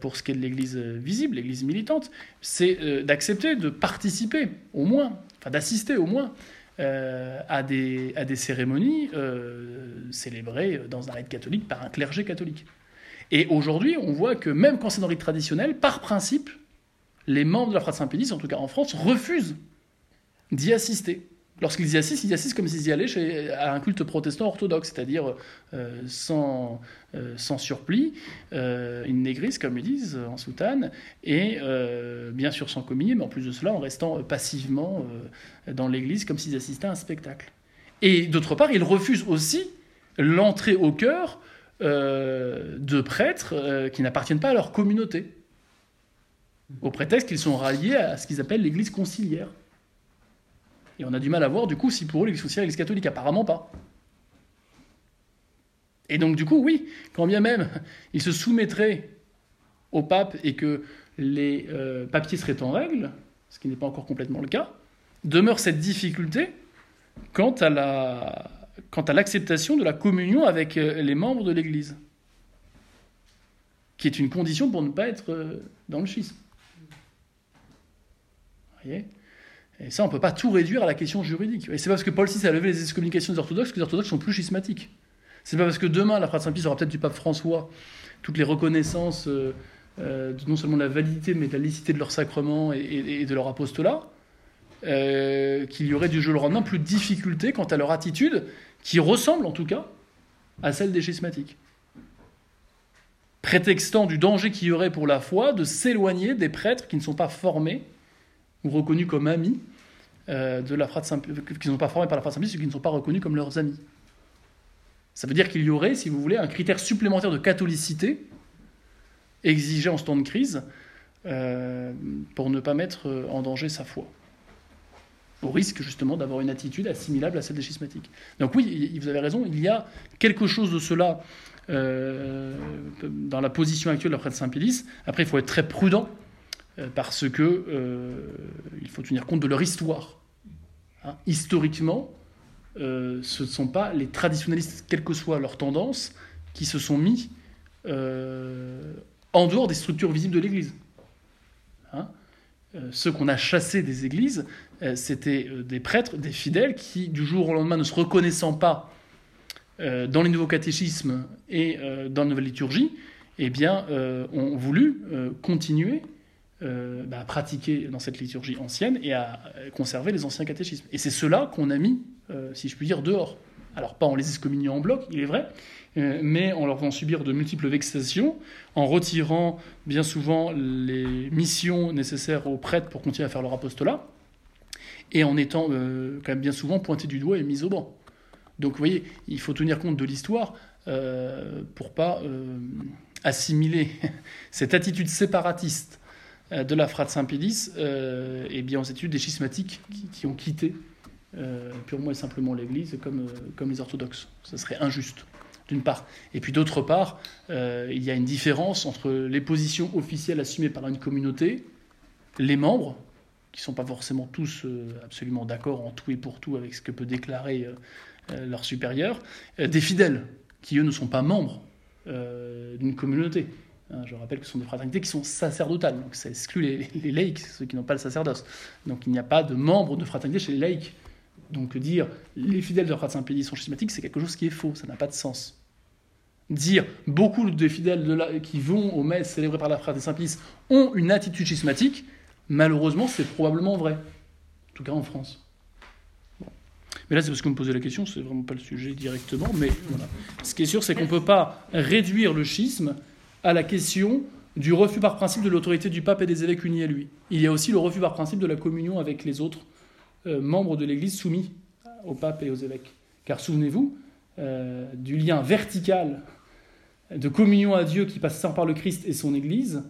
pour ce qui est de l'Église visible, l'Église militante, c'est d'accepter de participer, au moins, enfin d'assister au moins, à, des, à des cérémonies célébrées dans un rite catholique par un clergé catholique. Et aujourd'hui, on voit que même quand c'est dans le rite traditionnel, par principe, les membres de la Fraternité Saint-Pédis, en tout cas en France, refusent d'y assister. Lorsqu'ils y assistent, ils assistent comme s'ils y allaient à un culte protestant orthodoxe, c'est-à-dire euh, sans, euh, surplis, euh, une négrisse, comme ils disent, en soutane, et bien sûr sans communier, mais en plus de cela, en restant passivement dans l'église comme s'ils assistaient à un spectacle. Et d'autre part, ils refusent aussi l'entrée au cœur de prêtres qui n'appartiennent pas à leur communauté, au prétexte qu'ils sont ralliés à ce qu'ils appellent l'église conciliaire. Et on a du mal à voir, du coup, si pour eux, l'Église sociale l'Église catholique, apparemment pas. Et donc, du coup, oui, quand bien même ils se soumettraient au pape et que les euh, papiers seraient en règle, ce qui n'est pas encore complètement le cas, demeure cette difficulté quant à quant à l'acceptation de la communion avec euh, les membres de l'Église, qui est une condition pour ne pas être euh, dans le schisme. Vous voyez? Et ça, on ne peut pas tout réduire à la question juridique. Et c'est pas parce que Paul VI a levé les excommunications des orthodoxes que les orthodoxes sont plus schismatiques. C'est pas parce que demain, la Fraternité Saint-Pie aura peut-être du pape François toutes les reconnaissances, euh, euh, non seulement de la validité, mais de la licité de leur sacrement et, de leur apostolat, euh, qu'il y aurait du jour au lendemain plus de difficultés quant à leur attitude, qui ressemble en tout cas à celle des schismatiques. Prétextant du danger qu'il y aurait pour la foi de s'éloigner des prêtres qui ne sont pas formés reconnus comme amis euh, de la frate qui ne sont pas formés par la frate Saint-Pie, ceux qui ne sont pas reconnus comme leurs amis. Ça veut dire qu'il y aurait, si vous voulez, un critère supplémentaire de catholicité exigé en ce temps de crise euh, pour ne pas mettre euh, en danger sa foi. Au risque justement d'avoir une attitude assimilable à celle des schismatiques. Donc oui, vous avez raison, il y a quelque chose de cela dans la position actuelle de la frate Saint-Pédis. Après, il faut être très prudent parce que euh, il faut tenir compte de leur histoire. Hein. Historiquement, euh, ce ne sont pas les traditionnalistes, quelle que soit leur tendance, qui se sont mis en dehors des structures visibles de l'Église. Hein. ceux qu'on a chassés des églises, c'était des prêtres, des fidèles, qui, du jour au lendemain, ne se reconnaissant pas dans les nouveaux catéchismes et dans la nouvelle liturgie, eh bien, ont voulu continuer euh, bah, à pratiquer dans cette liturgie ancienne et à conserver les anciens catéchismes. Et c'est cela qu'on a mis, euh, si je puis dire, dehors. Alors pas en les excommuniant en bloc, il est vrai, euh, mais en leur faisant subir de multiples vexations, en retirant bien souvent les missions nécessaires aux prêtres pour continuer à faire leur apostolat, et en étant quand même bien souvent pointé du doigt et mis au banc. Donc vous voyez, il faut tenir compte de l'histoire pour pas assimiler [laughs] cette attitude séparatiste euh, de la frate Saint-Pédis euh, bien aux études des schismatiques qui, ont quitté euh, purement et simplement l'Église comme, comme les orthodoxes. Ce serait injuste, d'une part. Et puis d'autre part, il y a une différence entre les positions officielles assumées par une communauté, les membres, qui ne sont pas forcément tous absolument d'accord en tout et pour tout avec ce que peut déclarer leur supérieur, des fidèles, qui eux ne sont pas membres d'une communauté. Hein, je rappelle que ce sont des fraternités qui sont sacerdotales, donc ça exclut les, laïcs, ceux qui n'ont pas le sacerdoce. Donc il n'y a pas de membres de fraternité chez les laïcs. Donc dire les fidèles de la fraternité Saint-Pédis sont schismatiques, c'est quelque chose qui est faux, ça n'a pas de sens. Dire beaucoup de fidèles qui vont aux messes célébrées par la fraternité Saint-Pédis ont une attitude schismatique, malheureusement c'est probablement vrai, en tout cas en France. Mais là, c'est parce que vous me posez la question, c'est vraiment pas le sujet directement, mais voilà. Ce qui est sûr, c'est qu'on ne peut pas réduire le schisme à la question du refus par principe de l'autorité du pape et des évêques unis à lui. Il y a aussi le refus par principe de la communion avec les autres euh, membres de l'Église soumis au pape et aux évêques. Car souvenez-vous euh, du lien vertical de communion à Dieu qui passe par le Christ et son Église,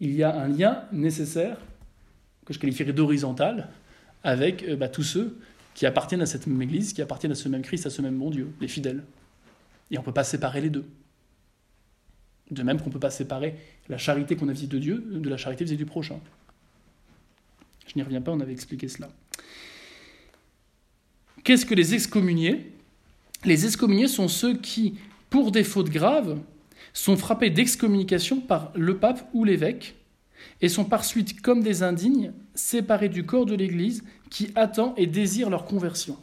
il y a un lien nécessaire, que je qualifierais d'horizontal, avec euh, bah, tous ceux qui appartiennent à cette même Église, qui appartiennent à ce même Christ, à ce même bon Dieu, les fidèles. Et on ne peut pas séparer les deux. De même qu'on ne peut pas séparer la charité qu'on a vis de Dieu de la charité vis du prochain. Je n'y reviens pas, on avait expliqué cela. Qu'est-ce que les excommuniés? Les excommuniés sont ceux qui pour des fautes graves, sont frappés d'excommunication par le pape ou l'évêque et sont par suite, comme des indignes, séparés du corps de l'Église qui attend et désire leur conversion.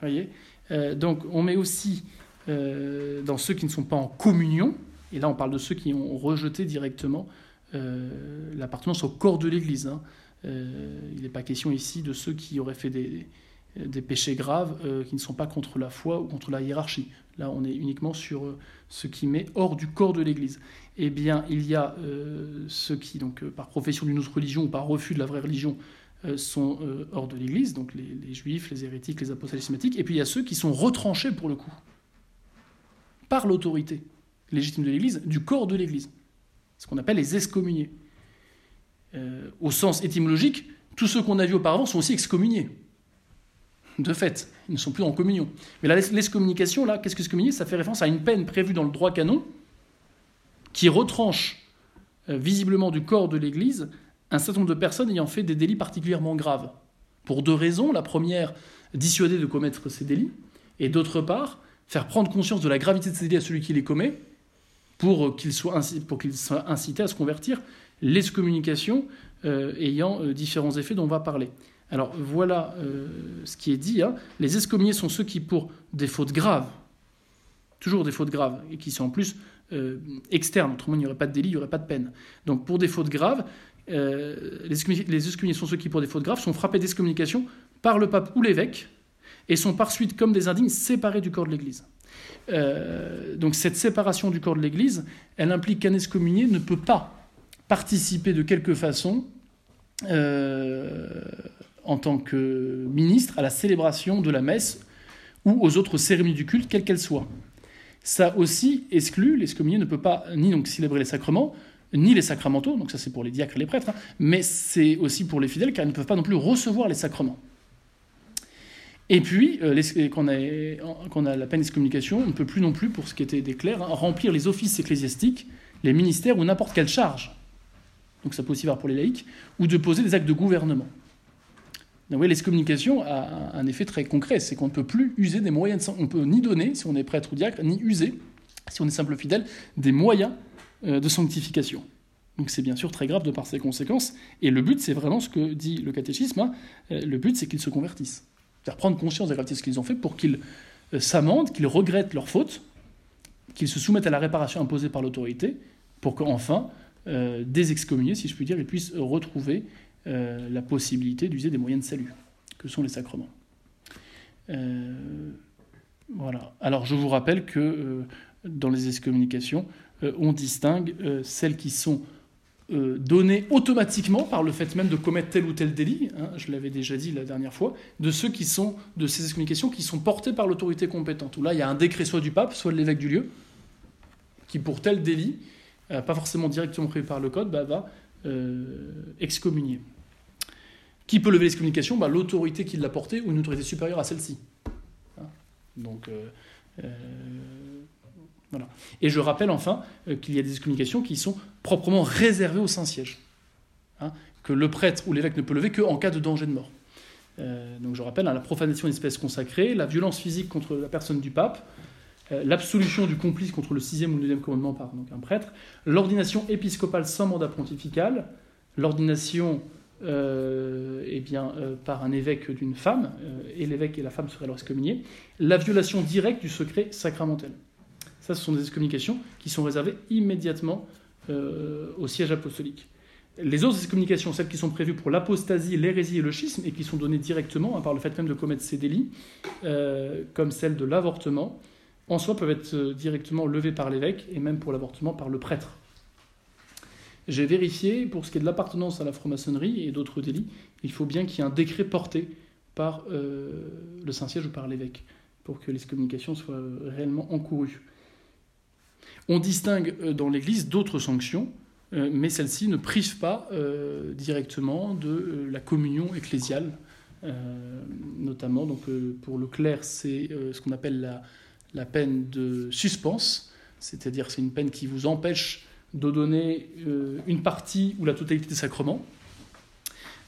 Voyez? Euh, donc on met aussi euh, dans ceux qui ne sont pas en communion, et là on parle de ceux qui ont rejeté directement euh, l'appartenance au corps de l'Église. Hein. il n'est pas question ici de ceux qui auraient fait des, péchés graves qui ne sont pas contre la foi ou contre la hiérarchie. Là on est uniquement sur ce qui met hors du corps de l'Église. Eh bien il y a ceux qui, donc, par profession d'une autre religion ou par refus de la vraie religion, euh, sont euh, hors de l'Église, donc les, juifs, les hérétiques, les apostats schématiques, et puis il y a ceux qui sont retranchés pour le coup, par l'autorité légitime de l'Église, du corps de l'Église, ce qu'on appelle les excommuniés. Euh, au sens étymologique, tous ceux qu'on a vus auparavant sont aussi excommuniés. De fait, ils ne sont plus en communion. Mais l'excommunication, là, qu'est-ce que excommunier? Ça fait référence à une peine prévue dans le droit canon qui retranche visiblement du corps de l'Église un certain nombre de personnes ayant fait des délits particulièrement graves. Pour deux raisons. La première, dissuader de commettre ces délits. Et d'autre part, faire prendre conscience de la gravité de ces délits à celui qui les commet pour qu'il soit, soit, incité à se convertir. L'excommunication euh, ayant euh, différents effets dont on va parler. Alors voilà euh, ce qui est dit. Hein. Les excommuniés sont ceux qui, pour des fautes graves, toujours des fautes graves, et qui sont en plus externes, autrement il n'y aurait pas de délit, il n'y aurait pas de peine. Donc pour des fautes graves, euh, les, excommuniés sont ceux qui, pour des fautes graves, sont frappés d'excommunication par le pape ou l'évêque et sont par suite, comme des indignes, séparés du corps de l'Église. Euh, donc cette séparation du corps de l'Église, elle implique qu'un excommunié ne peut pas participer de quelque façon euh, en tant que ministre à la célébration de la messe ou aux autres cérémonies du culte, quelles qu'elles soient. Ça aussi exclut, l'excommunié ne peut pas ni donc célébrer les sacrements, ni les sacramentaux, donc ça c'est pour les diacres et les prêtres, hein, mais c'est aussi pour les fidèles car ils ne peuvent pas non plus recevoir les sacrements. Et puis, euh, quand, on a, la peine d'excommunication, on ne peut plus non plus, pour ce qui était des clercs, hein, remplir les offices ecclésiastiques, les ministères ou n'importe quelle charge. Donc ça peut aussi voir pour les laïcs, ou de poser des actes de gouvernement. Donc voyez, l'excommunication a un effet très concret, c'est qu'on ne peut plus user des moyens, de, on peut ni donner, si on est prêtre ou diacre, ni user, si on est simple fidèle, des moyens euh, de sanctification. Donc c'est bien sûr très grave de par ses conséquences. Et le but, c'est vraiment ce que dit le catéchisme. Hein. Euh, le but, c'est qu'ils se convertissent. Faire prendre conscience de la de ce qu'ils ont fait pour qu'ils euh, s'amendent, qu'ils regrettent leurs fautes, qu'ils se soumettent à la réparation imposée par l'autorité, pour qu'enfin, euh, des excommuniés, si je puis dire, ils puissent retrouver la possibilité d'user des moyens de salut, que sont les sacrements. voilà. Alors je vous rappelle que dans les excommunications, euh, on distingue euh, celles qui sont euh, données automatiquement par le fait même de commettre tel ou tel délit, hein, je l'avais déjà dit la dernière fois, de ceux qui sont, de ces excommunications qui sont portées par l'autorité compétente, où là il y a un décret soit du pape, soit de l'évêque du lieu, qui pour tel délit, pas forcément directement prévu par le code, bah, va excommunier. Qui peut lever l'excommunication? Bah, L'autorité qui l'a porté ou une autorité supérieure à celle-ci. Hein? Donc, et je rappelle enfin euh, qu'il y a des excommunications qui sont proprement réservées au Saint-Siège, hein, que le prêtre ou l'évêque ne peut lever qu'en cas de danger de mort. Euh, donc je rappelle hein, la profanation d'espèces consacrées, la violence physique contre la personne du pape, euh, l'absolution du complice contre le sixième ou le deuxième commandement par donc un prêtre, l'ordination épiscopale sans mandat pontifical, l'ordination eh bien, par un évêque d'une femme, et l'évêque et la femme seraient alors excommuniés, la violation directe du secret sacramentel. Ça, ce sont des excommunications qui sont réservées immédiatement euh, au siège apostolique. Les autres excommunications, celles qui sont prévues pour l'apostasie, l'hérésie et le schisme, et qui sont données directement, hein, par le fait même de commettre ces délits, euh, comme celle de l'avortement, en soi peuvent être euh, directement levées par l'évêque, et même pour l'avortement par le prêtre. J'ai vérifié, pour ce qui est de l'appartenance à la franc-maçonnerie et d'autres délits, il faut bien qu'il y ait un décret porté par le Saint-Siège ou par l'évêque, pour que l'excommunication soit réellement encourue. On distingue euh, dans l'Église d'autres sanctions, euh, mais celles-ci ne privent pas euh, directement de la communion ecclésiale, notamment donc, pour le clerc, c'est ce qu'on appelle la, la, peine de suspense, c'est-à-dire c'est une peine qui vous empêche de donner une partie ou la totalité des sacrements,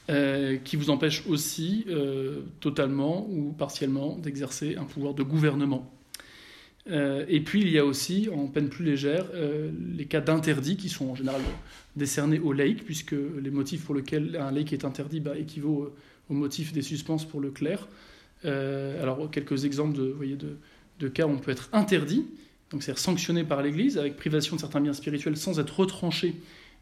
qui vous empêche aussi totalement ou partiellement d'exercer un pouvoir de gouvernement. Euh, et puis il y a aussi, en peine plus légère, euh, les cas d'interdit qui sont en général décernés aux laïcs, puisque les motifs pour lesquels un laïc est interdit bah, équivaut au motif des suspens pour le clerc. alors quelques exemples de, voyez, de, de, cas où on peut être interdit, donc c'est-à-dire sanctionné par l'Église avec privation de certains biens spirituels sans être retranché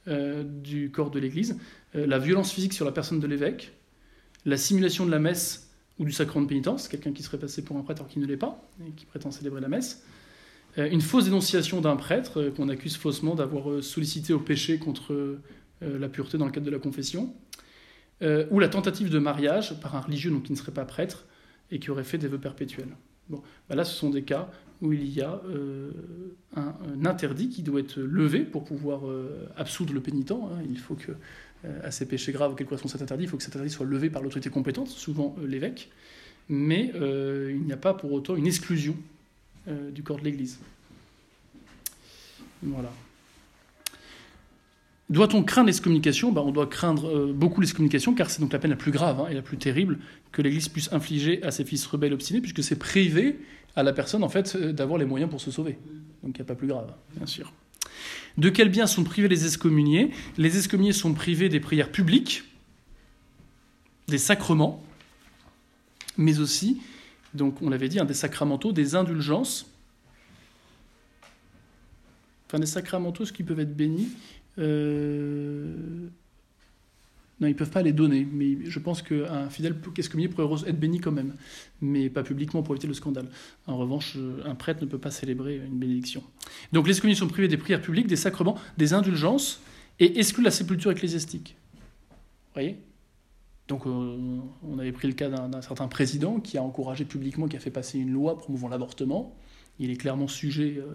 du corps de l'Église, la violence physique sur la personne de l'évêque, la simulation de la messe du sacrement de pénitence, quelqu'un qui serait passé pour un prêtre alors qu'il ne l'est pas, et qui prétend célébrer la messe. Euh, une fausse dénonciation d'un prêtre euh, qu'on accuse faussement d'avoir euh, sollicité au péché contre la pureté dans le cadre de la confession. ou la tentative de mariage par un religieux donc, qui ne serait pas prêtre et qui aurait fait des vœux perpétuels. Bon, bah là, ce sont des cas où il y a un, interdit qui doit être levé pour pouvoir absoudre le pénitent. Hein. Il faut que à ces péchés graves auxquels correspond cet interdit, il faut que cet interdit soit levé par l'autorité compétente, souvent euh, l'évêque, mais euh, il n'y a pas pour autant une exclusion du corps de l'Église. Voilà. Doit-on craindre l'excommunication ben, On doit craindre beaucoup l'excommunication, car c'est donc la peine la plus grave hein, et la plus terrible que l'Église puisse infliger à ses fils rebelles obstinés, puisque c'est privé à la personne en fait d'avoir les moyens pour se sauver. Donc il n'y a pas plus grave, bien sûr. De quels biens sont privés les excommuniés? Les excommuniés sont privés des prières publiques, des sacrements, mais aussi, donc on l'avait dit, hein, des sacramentaux, des indulgences, enfin des sacramentaux, ce qui peuvent être bénis. Euh, non, ils ne peuvent pas les donner, mais je pense qu'un fidèle excommunié pourrait être béni quand même, mais pas publiquement pour éviter le scandale. En revanche, un prêtre ne peut pas célébrer une bénédiction. Donc les excommuniés sont privés des prières publiques, des sacrements, des indulgences, et excluent la sépulture ecclésiastique. Vous voyez? Donc, euh, on avait pris le cas d'un certain président qui a encouragé publiquement, qui a fait passer une loi promouvant l'avortement. Il est clairement sujet euh,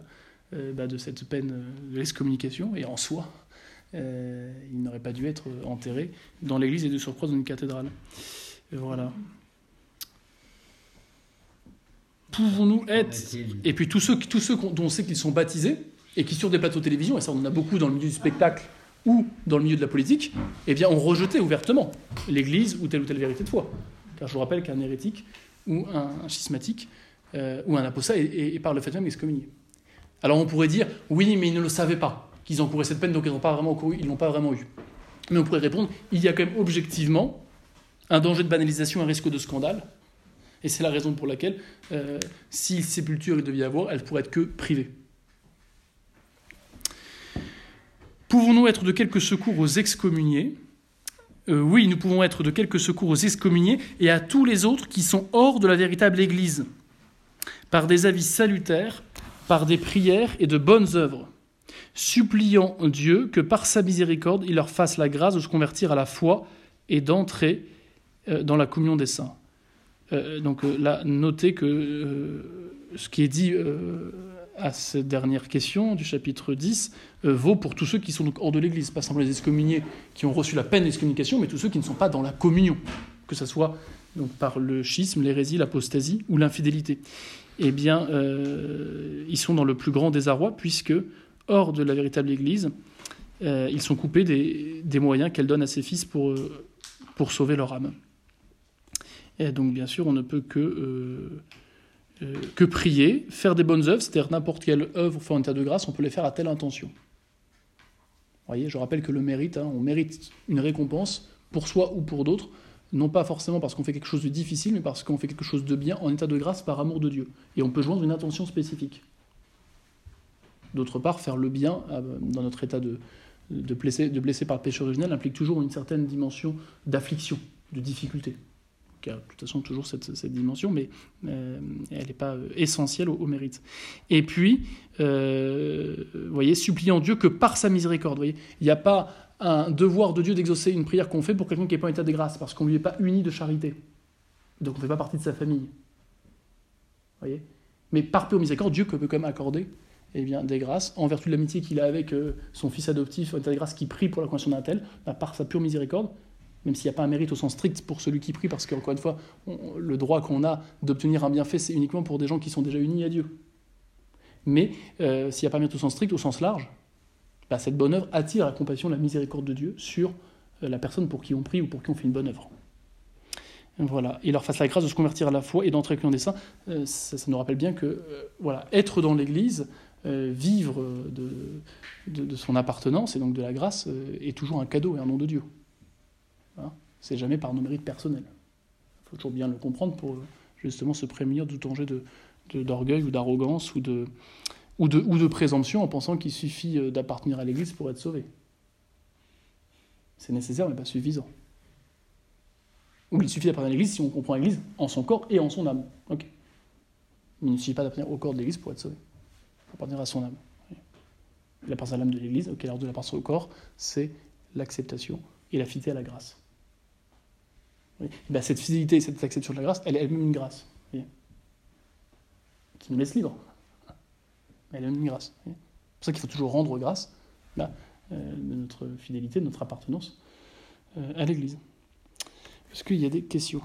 euh, bah, de cette peine de l'excommunication, et en soi, euh, il n'aurait pas dû être enterré dans l'église et de surcroît dans une cathédrale. voilà. Pouvons-nous être. Et puis tous ceux, tous ceux dont on sait qu'ils sont baptisés et qui, sur des plateaux de télévision, et ça on en a beaucoup dans le milieu du spectacle ou dans le milieu de la politique, eh bien, ont rejeté ouvertement l'Église ou telle ou telle vérité de foi. Car je vous rappelle qu'un hérétique ou un, schismatique euh, ou un apostat est, par le fait même excommunié. Alors on pourrait dire, oui, mais ils ne le savaient pas qu'ils encouraient cette peine, donc ils n'ont pas vraiment ils l'ont pas vraiment eu. Mais on pourrait répondre, il y a quand même objectivement un danger de banalisation, un risque de scandale, et c'est la raison pour laquelle, euh, si sépulture il devait y avoir, elle pourrait être que privée. Pouvons-nous être de quelque secours aux excommuniés? Euh, Oui, nous pouvons être de quelque secours aux excommuniés et à tous les autres qui sont hors de la véritable Église, par des avis salutaires, par des prières et de bonnes œuvres suppliant Dieu que par sa miséricorde, il leur fasse la grâce de se convertir à la foi et d'entrer euh, dans la communion des saints. Euh, donc euh, là, notez que ce qui est dit à cette dernière question du chapitre 10 vaut pour tous ceux qui sont hors de l'Église, pas simplement les excommuniés qui ont reçu la peine d'excommunication, mais tous ceux qui ne sont pas dans la communion, que ce soit donc par le schisme, l'hérésie, l'apostasie ou l'infidélité. Eh bien, ils sont dans le plus grand désarroi puisque hors de la véritable Église, euh, ils sont coupés des, moyens qu'elle donne à ses fils pour, euh, pour sauver leur âme. Et donc, bien sûr, on ne peut que, euh, que prier, faire des bonnes œuvres, c'est-à-dire n'importe quelle œuvre fait en état de grâce, on peut les faire à telle intention. Vous voyez, je rappelle que le mérite, hein, on mérite une récompense pour soi ou pour d'autres, non pas forcément parce qu'on fait quelque chose de difficile, mais parce qu'on fait quelque chose de bien en état de grâce par amour de Dieu. Et on peut joindre une intention spécifique. D'autre part, faire le bien euh, dans notre état de, de, blessé, de blessé par le péché originel implique toujours une certaine dimension d'affliction, de difficulté. Qui a de toute façon toujours cette, cette dimension, mais euh, elle n'est pas euh, essentielle au, mérite. Et puis, vous voyez, suppliant Dieu que par sa miséricorde. Voyez, il n'y a pas un devoir de Dieu d'exaucer une prière qu'on fait pour quelqu'un qui n'est pas en état de grâce, parce qu'on ne lui est pas uni de charité. Donc on ne fait pas partie de sa famille. Vous voyez? Mais par pure miséricorde, Dieu peut quand même accorder eh bien, des grâces, en vertu de l'amitié qu'il a avec euh, son fils adoptif, des grâces qui prie pour la conversion d'un tel, bah, par sa pure miséricorde, même s'il n'y a pas un mérite au sens strict pour celui qui prie, parce qu'encore une fois, le droit qu'on a d'obtenir un bienfait, c'est uniquement pour des gens qui sont déjà unis à Dieu. Mais euh, s'il n'y a pas un mérite au sens strict, au sens large, bah, cette bonne œuvre attire la compassion, la miséricorde de Dieu sur euh, la personne pour qui on prie ou pour qui on fait une bonne œuvre. Voilà, et leur fasse la grâce de se convertir à la foi et d'entrer avec des saints. Euh, ça, ça, nous rappelle bien que voilà, être dans l'Église, vivre de, son appartenance et donc de la grâce est toujours un cadeau et un nom de Dieu. C'est jamais par nos mérites personnels. Il faut toujours bien le comprendre pour justement se prémunir de tout danger d'orgueil ou d'arrogance ou de, ou, de, présomption en pensant qu'il suffit d'appartenir à l'Église pour être sauvé. C'est nécessaire mais pas suffisant. Ou il suffit d'appartenir à l'Église si on comprend l'Église en son corps et en son âme. Il ne suffit pas d'appartenir au corps de l'Église pour être sauvé. Appartenir à son âme. La à l'âme de l'Église, ok, alors de la part au corps, c'est l'acceptation et la fidélité à la grâce. Ben, cette fidélité et cette acceptation de la grâce, elle est elle-même une grâce. Qui nous laisse libres. Elle est elle-même une grâce. C'est pour ça qu'il faut toujours rendre grâce euh, de notre fidélité, de notre appartenance euh, à l'Église. Est-ce qu'il y a des questions?